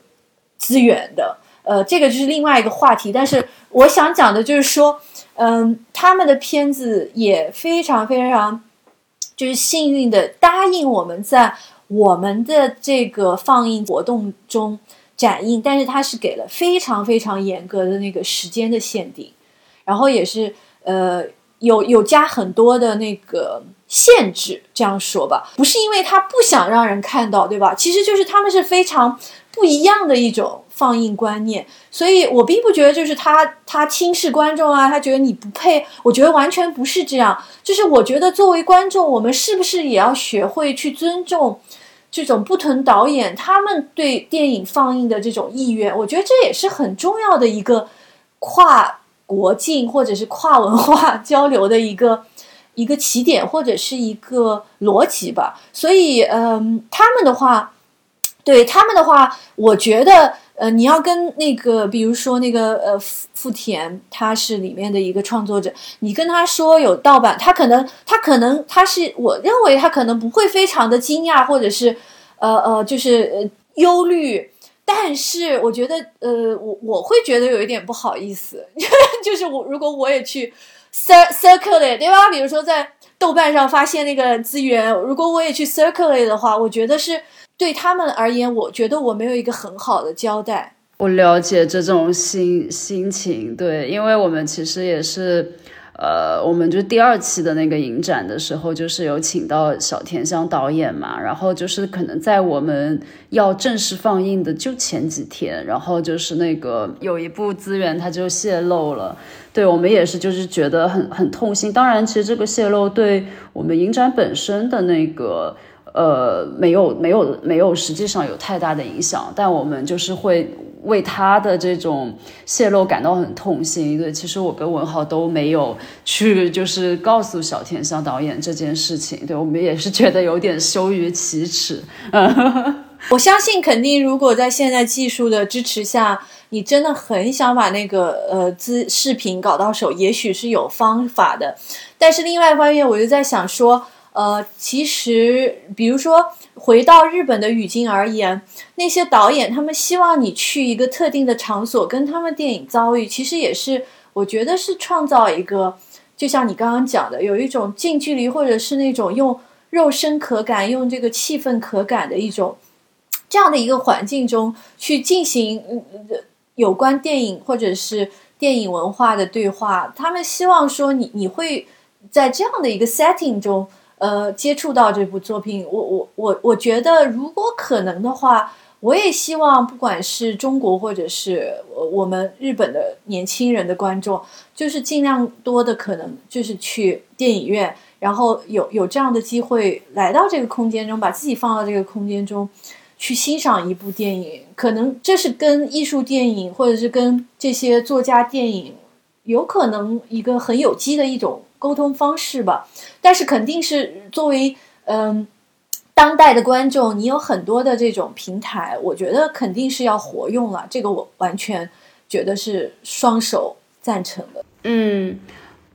B: 资源的。呃，这个就是另外一个话题，但是我想讲的就是说，嗯，他们的片子也非常非常就是幸运的答应我们在我们的这个放映活动中展映，但是他是给了非常非常严格的那个时间的限定，然后也是呃有有加很多的那个限制，这样说吧，不是因为他不想让人看到，对吧？其实就是他们是非常不一样的一种。放映观念，所以我并不觉得就是他他轻视观众啊，他觉得你不配。我觉得完全不是这样，就是我觉得作为观众，我们是不是也要学会去尊重这种不同导演他们对电影放映的这种意愿？我觉得这也是很重要的一个跨国境或者是跨文化交流的一个 一个起点或者是一个逻辑吧。所以，嗯，他们的话，对他们的话，我觉得。呃，你要跟那个，比如说那个呃，富富田，他是里面的一个创作者，你跟他说有盗版，他可能他可能他是，我认为他可能不会非常的惊讶，或者是呃呃，就是呃忧虑，但是我觉得呃，我我会觉得有一点不好意思，就是我如果我也去 cir circulate 对吧？比如说在豆瓣上发现那个资源，如果我也去 circulate 的话，我觉得是。对他们而言，我觉得我没有一个很好的交代。
A: 我了解这种心心情，对，因为我们其实也是，呃，我们就第二期的那个影展的时候，就是有请到小田香导演嘛，然后就是可能在我们要正式放映的就前几天，然后就是那个有一部资源它就泄露了，对我们也是就是觉得很很痛心。当然，其实这个泄露对我们影展本身的那个。呃，没有，没有，没有，实际上有太大的影响，但我们就是会为他的这种泄露感到很痛心。对，其实我跟文豪都没有去，就是告诉小田香导演这件事情。对我们也是觉得有点羞于启齿。
B: 我相信，肯定如果在现在技术的支持下，你真的很想把那个呃资视频搞到手，也许是有方法的。但是另外一方面，我就在想说。呃，其实，比如说回到日本的语境而言，那些导演他们希望你去一个特定的场所，跟他们电影遭遇，其实也是我觉得是创造一个，就像你刚刚讲的，有一种近距离或者是那种用肉身可感、用这个气氛可感的一种这样的一个环境中去进行嗯有关电影或者是电影文化的对话。他们希望说你你会在这样的一个 setting 中。呃，接触到这部作品，我我我我觉得，如果可能的话，我也希望，不管是中国或者是我们日本的年轻人的观众，就是尽量多的可能就是去电影院，然后有有这样的机会来到这个空间中，把自己放到这个空间中，去欣赏一部电影。可能这是跟艺术电影或者是跟这些作家电影，有可能一个很有机的一种。沟通方式吧，但是肯定是作为嗯当代的观众，你有很多的这种平台，我觉得肯定是要活用了。这个我完全觉得是双手赞成的。
A: 嗯，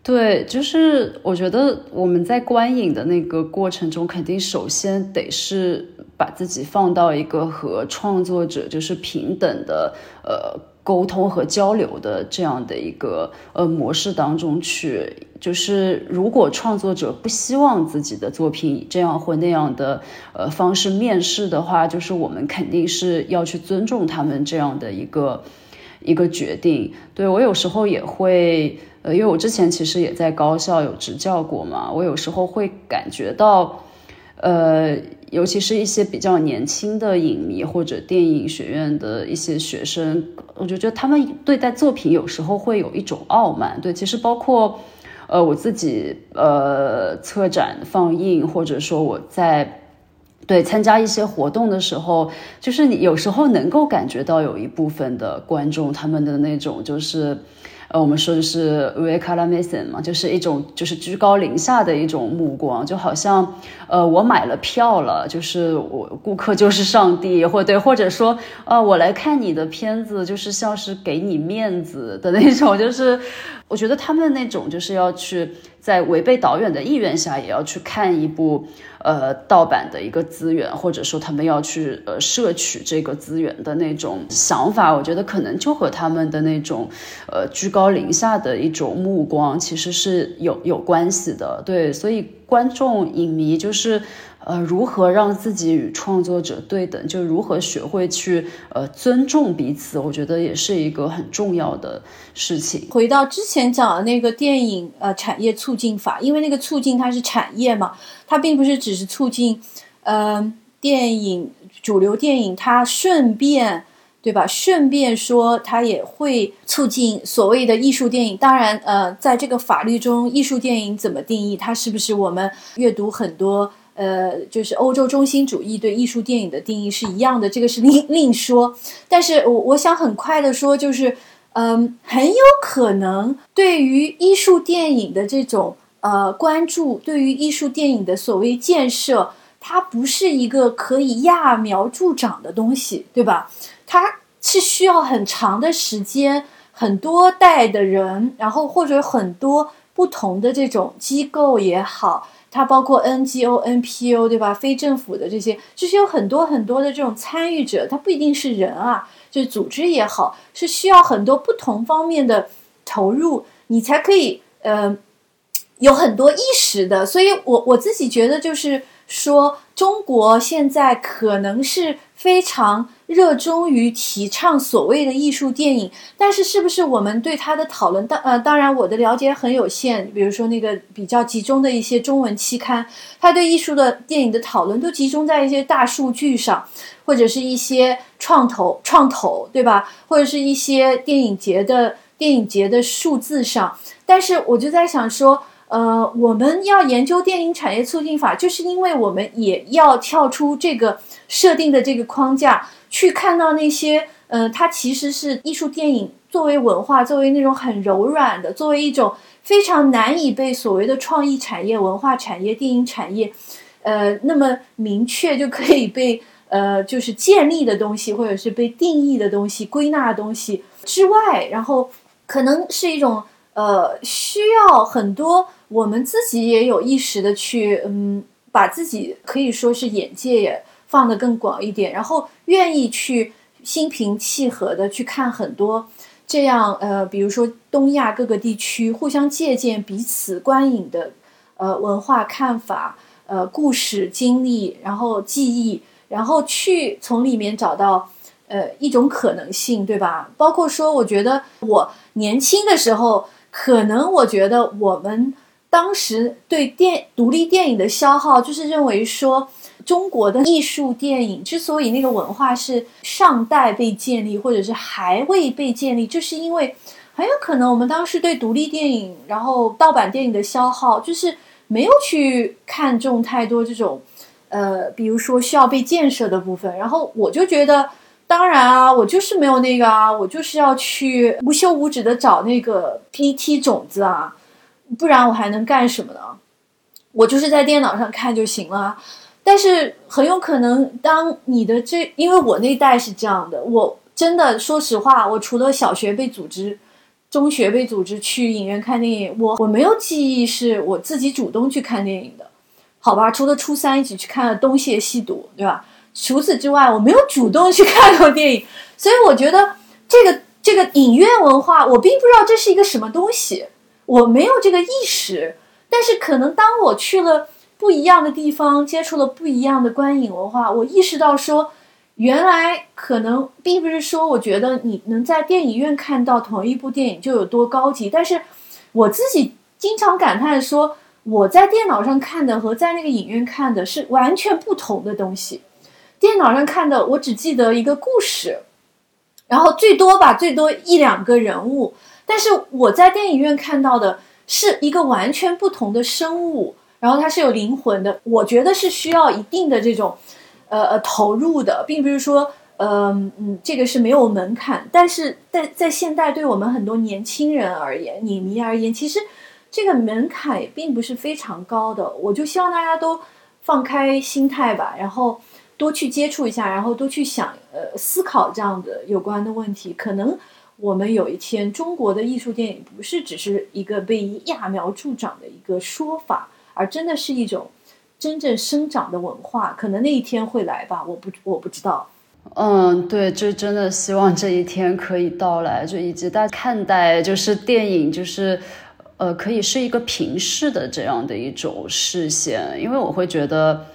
A: 对，就是我觉得我们在观影的那个过程中，肯定首先得是把自己放到一个和创作者就是平等的呃。沟通和交流的这样的一个呃模式当中去，就是如果创作者不希望自己的作品以这样或那样的呃方式面试的话，就是我们肯定是要去尊重他们这样的一个一个决定。对我有时候也会呃，因为我之前其实也在高校有执教过嘛，我有时候会感觉到呃。尤其是一些比较年轻的影迷或者电影学院的一些学生，我就觉得他们对待作品有时候会有一种傲慢。对，其实包括，呃，我自己呃策展放映，或者说我在对参加一些活动的时候，就是你有时候能够感觉到有一部分的观众他们的那种就是。我们说的是 v e c a l a m i s o n 嘛，就是一种就是居高临下的一种目光，就好像，呃，我买了票了，就是我顾客就是上帝，或对，或者说，啊，我来看你的片子，就是像是给你面子的那种，就是我觉得他们那种就是要去在违背导演的意愿下，也要去看一部。呃，盗版的一个资源，或者说他们要去呃摄取这个资源的那种想法，我觉得可能就和他们的那种呃居高临下的一种目光，其实是有有关系的。对，所以观众影迷就是。呃，如何让自己与创作者对等？就如何学会去呃尊重彼此？我觉得也是一个很重要的事情。
B: 回到之前讲的那个电影呃产业促进法，因为那个促进它是产业嘛，它并不是只是促进呃电影主流电影，它顺便对吧？顺便说它也会促进所谓的艺术电影。当然呃，在这个法律中，艺术电影怎么定义？它是不是我们阅读很多？呃，就是欧洲中心主义对艺术电影的定义是一样的，这个是另 另说。但是我我想很快的说，就是嗯，很有可能对于艺术电影的这种呃关注，对于艺术电影的所谓建设，它不是一个可以揠苗助长的东西，对吧？它是需要很长的时间，很多代的人，然后或者很多不同的这种机构也好。它包括 NGO、NPO，对吧？非政府的这些，就是有很多很多的这种参与者，它不一定是人啊，就是组织也好，是需要很多不同方面的投入，你才可以呃有很多意识的。所以我我自己觉得，就是说，中国现在可能是非常。热衷于提倡所谓的艺术电影，但是是不是我们对它的讨论？当呃，当然我的了解很有限。比如说那个比较集中的一些中文期刊，它对艺术的电影的讨论都集中在一些大数据上，或者是一些创投创投，对吧？或者是一些电影节的电影节的数字上。但是我就在想说，呃，我们要研究电影产业促进法，就是因为我们也要跳出这个设定的这个框架。去看到那些，呃，它其实是艺术电影作为文化，作为那种很柔软的，作为一种非常难以被所谓的创意产业、文化产业、电影产业，呃，那么明确就可以被呃就是建立的东西，或者是被定义的东西、归纳的东西之外，然后可能是一种呃需要很多我们自己也有意识的去，嗯，把自己可以说是眼界也。放得更广一点，然后愿意去心平气和的去看很多这样呃，比如说东亚各个地区互相借鉴彼此观影的呃文化看法、呃故事经历，然后记忆，然后去从里面找到呃一种可能性，对吧？包括说，我觉得我年轻的时候，可能我觉得我们当时对电独立电影的消耗，就是认为说。中国的艺术电影之所以那个文化是尚待被建立，或者是还未被建立，就是因为很有可能我们当时对独立电影，然后盗版电影的消耗，就是没有去看重太多这种，呃，比如说需要被建设的部分。然后我就觉得，当然啊，我就是没有那个啊，我就是要去无休无止的找那个 PT 种子啊，不然我还能干什么呢？我就是在电脑上看就行了。但是很有可能，当你的这，因为我那代是这样的，我真的说实话，我除了小学被组织，中学被组织去影院看电影，我我没有记忆是我自己主动去看电影的，好吧？除了初三一起去看了《东邪西毒》，对吧？除此之外，我没有主动去看过电影，所以我觉得这个这个影院文化，我并不知道这是一个什么东西，我没有这个意识。但是可能当我去了。不一样的地方，接触了不一样的观影文化，我意识到说，原来可能并不是说，我觉得你能在电影院看到同一部电影就有多高级。但是我自己经常感叹说，我在电脑上看的和在那个影院看的是完全不同的东西。电脑上看的，我只记得一个故事，然后最多吧，最多一两个人物。但是我在电影院看到的是一个完全不同的生物。然后它是有灵魂的，我觉得是需要一定的这种，呃呃投入的，并不是说，嗯嗯，这个是没有门槛。但是在在现代，对我们很多年轻人而言，影迷而言，其实这个门槛也并不是非常高的。我就希望大家都放开心态吧，然后多去接触一下，然后多去想，呃，思考这样的有关的问题。可能我们有一天，中国的艺术电影不是只是一个被揠苗助长的一个说法。而真的是一种真正生长的文化，可能那一天会来吧，我不我不知道。
A: 嗯，对，就真的希望这一天可以到来，就以及大家看待就是电影，就是呃，可以是一个平视的这样的一种视线，因为我会觉得。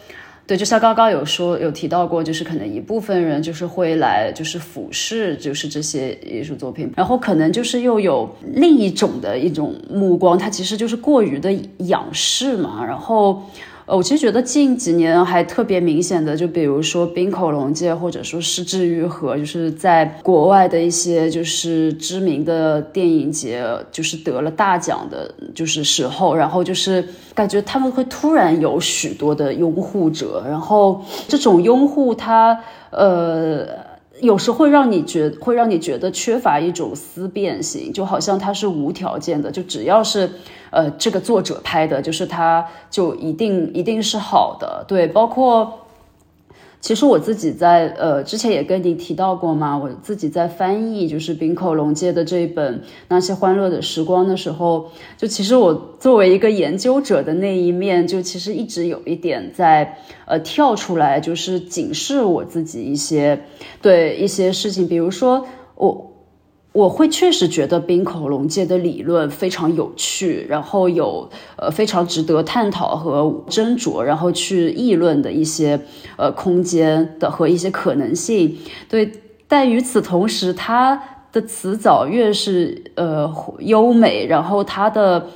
A: 对，就像刚刚有说有提到过，就是可能一部分人就是会来就是俯视，就是这些艺术作品，然后可能就是又有另一种的一种目光，它其实就是过于的仰视嘛，然后。呃，我其实觉得近几年还特别明显的，就比如说冰口龙介，或者说失之愈合，就是在国外的一些就是知名的电影节，就是得了大奖的，就是时候，然后就是感觉他们会突然有许多的拥护者，然后这种拥护他，呃。有时会让你觉，会让你觉得缺乏一种思辨性，就好像它是无条件的，就只要是，呃，这个作者拍的，就是它就一定一定是好的，对，包括。其实我自己在呃之前也跟你提到过嘛，我自己在翻译就是冰口龙介的这一本《那些欢乐的时光》的时候，就其实我作为一个研究者的那一面，就其实一直有一点在呃跳出来，就是警示我自己一些对一些事情，比如说我。我会确实觉得冰口龙介的理论非常有趣，然后有呃非常值得探讨和斟酌，然后去议论的一些呃空间的和一些可能性。对，但与此同时，他的词藻越是呃优美，然后他的。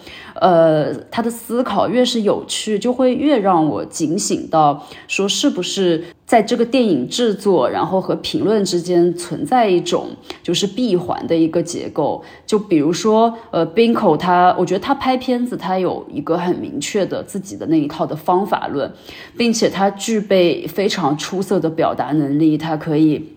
A: 呃，他的思考越是有趣，就会越让我警醒到，说是不是在这个电影制作，然后和评论之间存在一种就是闭环的一个结构。就比如说，呃，冰口他，我觉得他拍片子，他有一个很明确的自己的那一套的方法论，并且他具备非常出色的表达能力，他可以。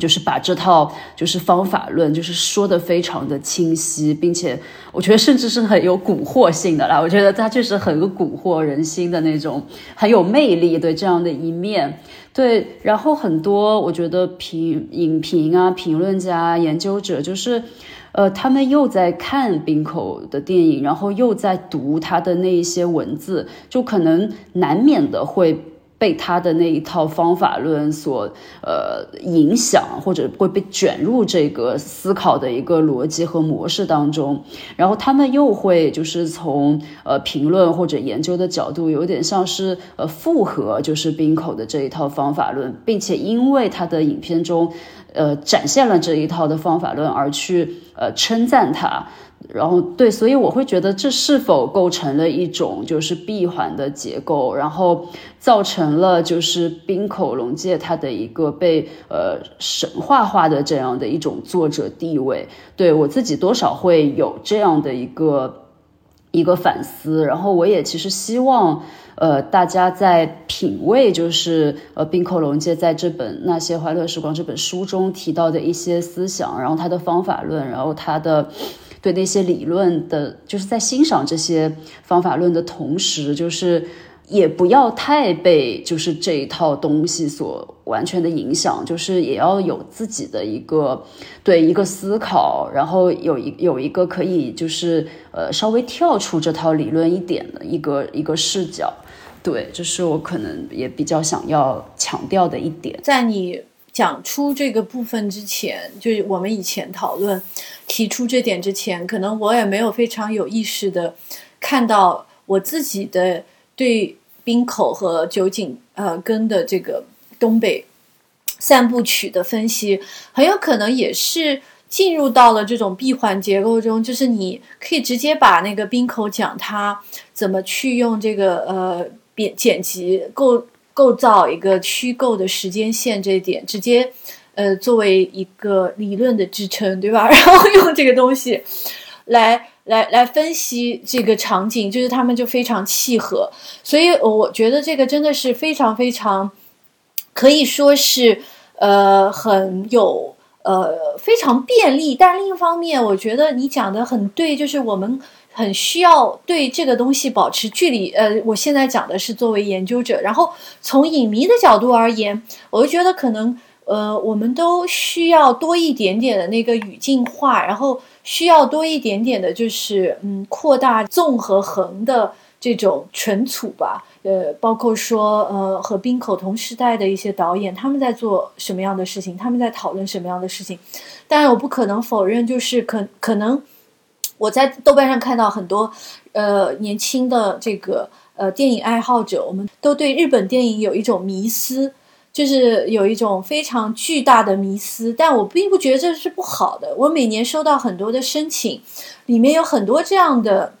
A: 就是把这套就是方法论，就是说的非常的清晰，并且我觉得甚至是很有蛊惑性的啦。我觉得他确实很蛊惑人心的那种，很有魅力，对这样的一面。对，然后很多我觉得评影评啊、评论家、研究者，就是呃，他们又在看冰口的电影，然后又在读他的那一些文字，就可能难免的会。被他的那一套方法论所呃影响，或者会被卷入这个思考的一个逻辑和模式当中，然后他们又会就是从呃评论或者研究的角度，有点像是呃复合就是冰口的这一套方法论，并且因为他的影片中呃展现了这一套的方法论而去呃称赞他。然后对，所以我会觉得这是否构成了一种就是闭环的结构，然后造成了就是冰口龙介他的一个被呃神话化的这样的一种作者地位。对我自己多少会有这样的一个一个反思，然后我也其实希望呃大家在品味就是呃冰口龙介在这本《那些欢乐时光》这本书中提到的一些思想，然后他的方法论，然后他的。对那些理论的，就是在欣赏这些方法论的同时，就是也不要太被就是这一套东西所完全的影响，就是也要有自己的一个对一个思考，然后有一有一个可以就是呃稍微跳出这套理论一点的一个一个视角。对，这是我可能也比较想要强调的一点，
B: 在你。讲出这个部分之前，就是我们以前讨论提出这点之前，可能我也没有非常有意识的看到我自己的对冰口和酒井呃根的这个东北三部曲的分析，很有可能也是进入到了这种闭环结构中，就是你可以直接把那个冰口讲他怎么去用这个呃编剪辑构。构造一个虚构的时间线，这一点直接，呃，作为一个理论的支撑，对吧？然后用这个东西，来来来分析这个场景，就是他们就非常契合。所以我觉得这个真的是非常非常，可以说是呃很有呃非常便利。但另一方面，我觉得你讲的很对，就是我们。很需要对这个东西保持距离。呃，我现在讲的是作为研究者，然后从影迷的角度而言，我就觉得可能，呃，我们都需要多一点点的那个语境化，然后需要多一点点的，就是嗯，扩大纵和横的这种存储吧。呃，包括说呃和冰口同时代的一些导演，他们在做什么样的事情，他们在讨论什么样的事情。当然，我不可能否认，就是可可能我在豆瓣上看到很多呃年轻的这个呃电影爱好者，我们都对日本电影有一种迷思。就是有一种非常巨大的迷思，但我并不觉得这是不好的。我每年收到很多的申请，里面有很多这样的，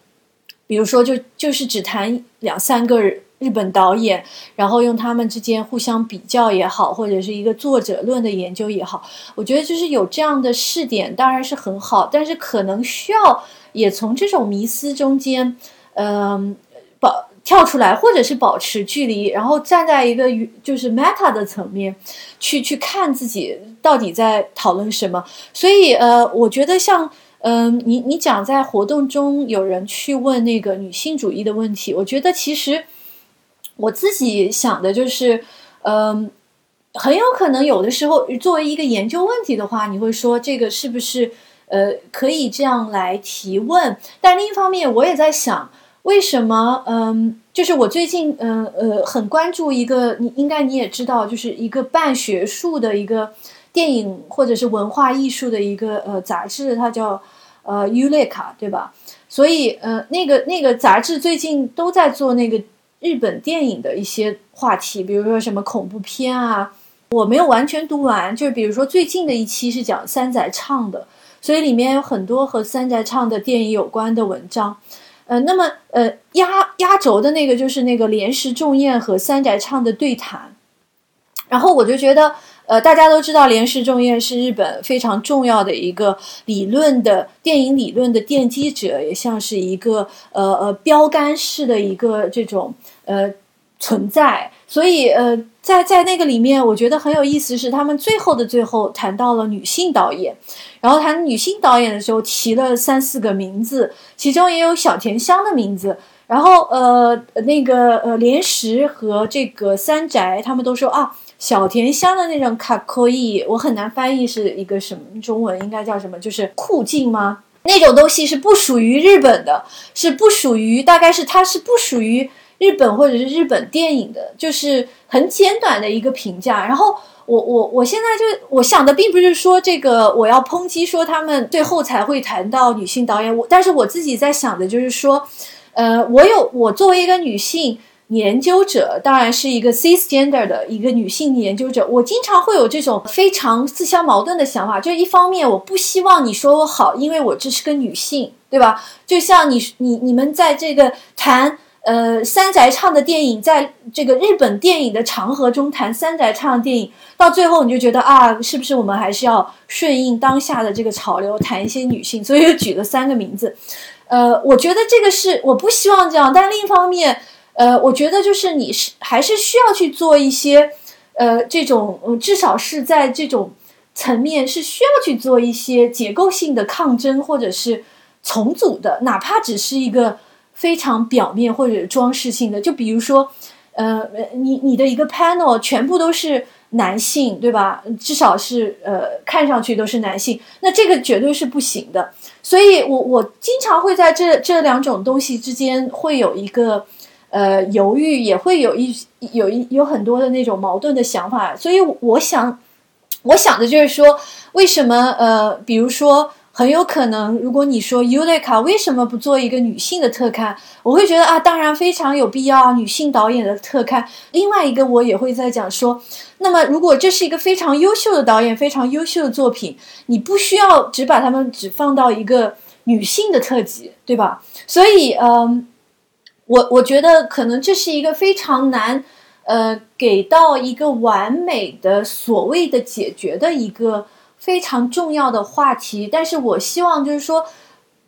B: 比如说就就是只谈两三个人日本导演，然后用他们之间互相比较也好，或者是一个作者论的研究也好，我觉得就是有这样的试点当然是很好，但是可能需要也从这种迷思中间，嗯，保。跳出来，或者是保持距离，然后站在一个就是 meta 的层面，去去看自己到底在讨论什么。所以，呃，我觉得像，嗯，你你讲在活动中有人去问那个女性主义的问题，我觉得其实我自己想的就是，嗯，很有可能有的时候作为一个研究问题的话，你会说这个是不是呃可以这样来提问？但另一方面，我也在想。为什么？嗯，就是我最近，嗯呃，很关注一个，你应该你也知道，就是一个半学术的一个电影或者是文化艺术的一个呃杂志，它叫呃 Uleka，对吧？所以呃，那个那个杂志最近都在做那个日本电影的一些话题，比如说什么恐怖片啊，我没有完全读完，就是比如说最近的一期是讲三宅唱的，所以里面有很多和三宅唱的电影有关的文章。呃，那么呃，压压轴的那个就是那个莲石重彦和三宅唱的对谈，然后我就觉得，呃，大家都知道莲石重彦是日本非常重要的一个理论的电影理论的奠基者，也像是一个呃呃标杆式的一个这种呃存在，所以呃。在在那个里面，我觉得很有意思，是他们最后的最后谈到了女性导演，然后谈女性导演的时候提了三四个名字，其中也有小田香的名字。然后呃那个呃莲石和这个三宅他们都说啊，小田香的那种卡可以，我很难翻译是一个什么中文应该叫什么，就是酷劲吗？那种东西是不属于日本的，是不属于，大概是它是不属于。日本或者是日本电影的，就是很简短的一个评价。然后我我我现在就我想的并不是说这个我要抨击说他们最后才会谈到女性导演。我但是我自己在想的就是说，呃，我有我作为一个女性研究者，当然是一个 cisgender 的一个女性研究者，我经常会有这种非常自相矛盾的想法。就一方面，我不希望你说我好，因为我这是个女性，对吧？就像你你你们在这个谈。呃，三宅唱的电影，在这个日本电影的长河中谈三宅唱的电影，到最后你就觉得啊，是不是我们还是要顺应当下的这个潮流，谈一些女性？所以又举了三个名字。呃，我觉得这个是我不希望这样，但另一方面，呃，我觉得就是你是还是需要去做一些，呃，这种至少是在这种层面是需要去做一些结构性的抗争或者是重组的，哪怕只是一个。非常表面或者装饰性的，就比如说，呃，你你的一个 panel 全部都是男性，对吧？至少是呃，看上去都是男性，那这个绝对是不行的。所以，我我经常会在这这两种东西之间会有一个呃犹豫，也会有一有一有很多的那种矛盾的想法。所以，我想，我想的就是说，为什么呃，比如说。很有可能，如果你说 Uleka 为什么不做一个女性的特刊，我会觉得啊，当然非常有必要，女性导演的特刊。另外一个，我也会在讲说，那么如果这是一个非常优秀的导演，非常优秀的作品，你不需要只把他们只放到一个女性的特辑，对吧？所以，嗯，我我觉得可能这是一个非常难，呃，给到一个完美的所谓的解决的一个。非常重要的话题，但是我希望就是说，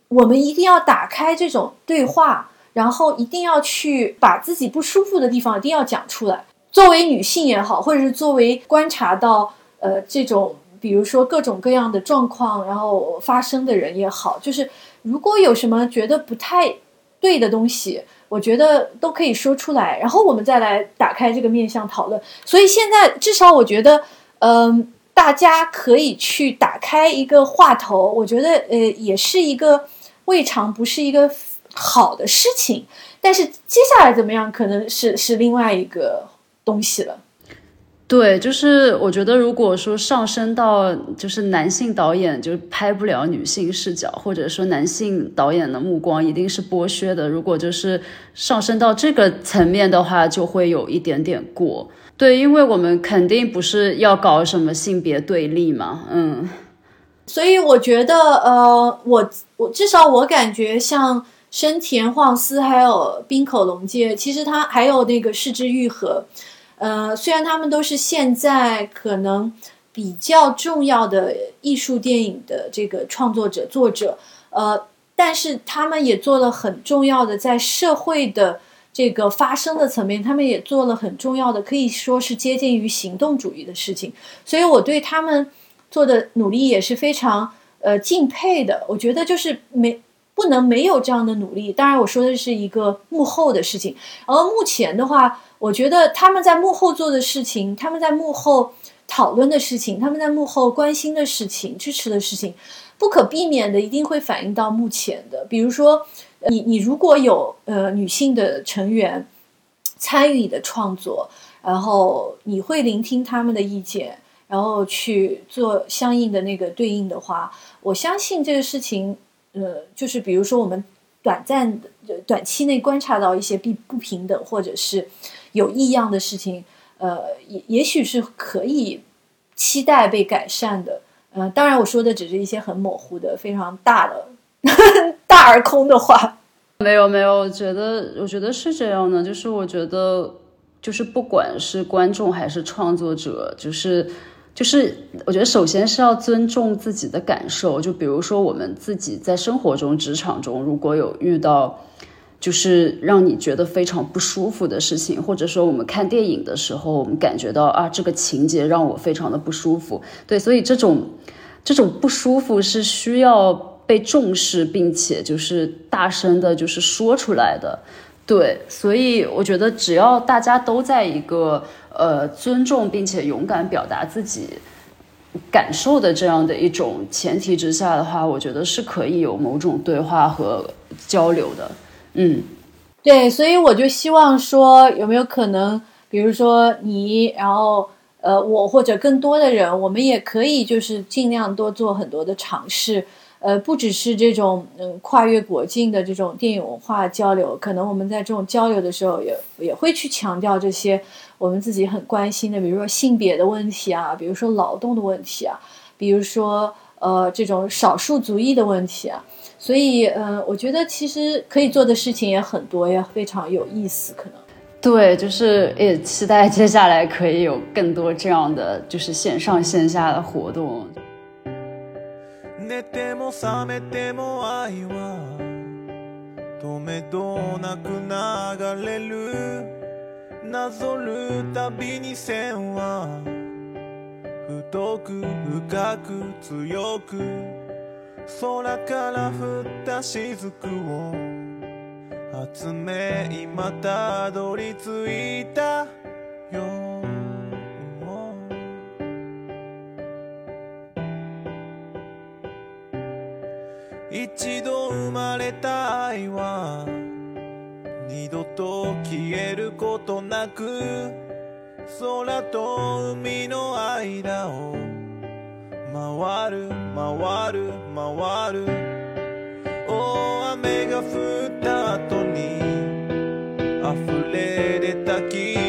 B: 我们一定要打开这种对话，然后一定要去把自己不舒服的地方一定要讲出来。作为女性也好，或者是作为观察到呃这种比如说各种各样的状况然后发生的人也好，就是如果有什么觉得不太对的东西，我觉得都可以说出来，然后我们再来打开这个面向讨论。所以现在至少我觉得，嗯。大家可以去打开一个话头，我觉得呃也是一个未尝不是一个好的事情，但是接下来怎么样，可能是是另外一个东西了。
A: 对，就是我觉得，如果说上升到就是男性导演就拍不了女性视角，或者说男性导演的目光一定是剥削的。如果就是上升到这个层面的话，就会有一点点过。对，因为我们肯定不是要搞什么性别对立嘛，嗯。
B: 所以我觉得，呃，我我至少我感觉像深田晃司还有滨口龙介，其实他还有那个市之愈合。呃，虽然他们都是现在可能比较重要的艺术电影的这个创作者、作者，呃，但是他们也做了很重要的在社会的这个发生的层面，他们也做了很重要的，可以说是接近于行动主义的事情。所以我对他们做的努力也是非常呃敬佩的。我觉得就是没不能没有这样的努力。当然，我说的是一个幕后的事情，而目前的话。我觉得他们在幕后做的事情，他们在幕后讨论的事情，他们在幕后关心的事情、支持的事情，不可避免的一定会反映到目前的。比如说，你你如果有呃女性的成员参与你的创作，然后你会聆听他们的意见，然后去做相应的那个对应的话，我相信这个事情，呃，就是比如说我们短暂的短期内观察到一些不不平等，或者是。有异样的事情，呃，也也许是可以期待被改善的，呃，当然我说的只是一些很模糊的、非常大的、大而空的话。
A: 没有没有，我觉得我觉得是这样的，就是我觉得就是不管是观众还是创作者，就是就是我觉得首先是要尊重自己的感受，就比如说我们自己在生活中、职场中如果有遇到。就是让你觉得非常不舒服的事情，或者说我们看电影的时候，我们感觉到啊，这个情节让我非常的不舒服。对，所以这种这种不舒服是需要被重视，并且就是大声的，就是说出来的。对，所以我觉得只要大家都在一个呃尊重并且勇敢表达自己感受的这样的一种前提之下的话，我觉得是可以有某种对话和交流的。嗯，
B: 对，所以我就希望说，有没有可能，比如说你，然后呃，我或者更多的人，我们也可以就是尽量多做很多的尝试，呃，不只是这种嗯跨越国境的这种电影文化交流，可能我们在这种交流的时候，也也会去强调这些我们自己很关心的，比如说性别的问题啊，比如说劳动的问题啊，比如说呃这种少数族裔的问题啊。所以，嗯，我觉得其实可以做的事情也很多，也非常有意思。可能，
A: 对，就是也期待接下来可以有更多这样的，就是线上线下的活动。
C: 寝ても覚めても愛は止めどなく流れる。なぞるたびに線は太く深く強く
A: 空から降った雫を集め今たどり着いたよ。一度生まれた愛は二度と消えることなく空と海の間を回る回る回る。大雨が降った後に溢れ出た気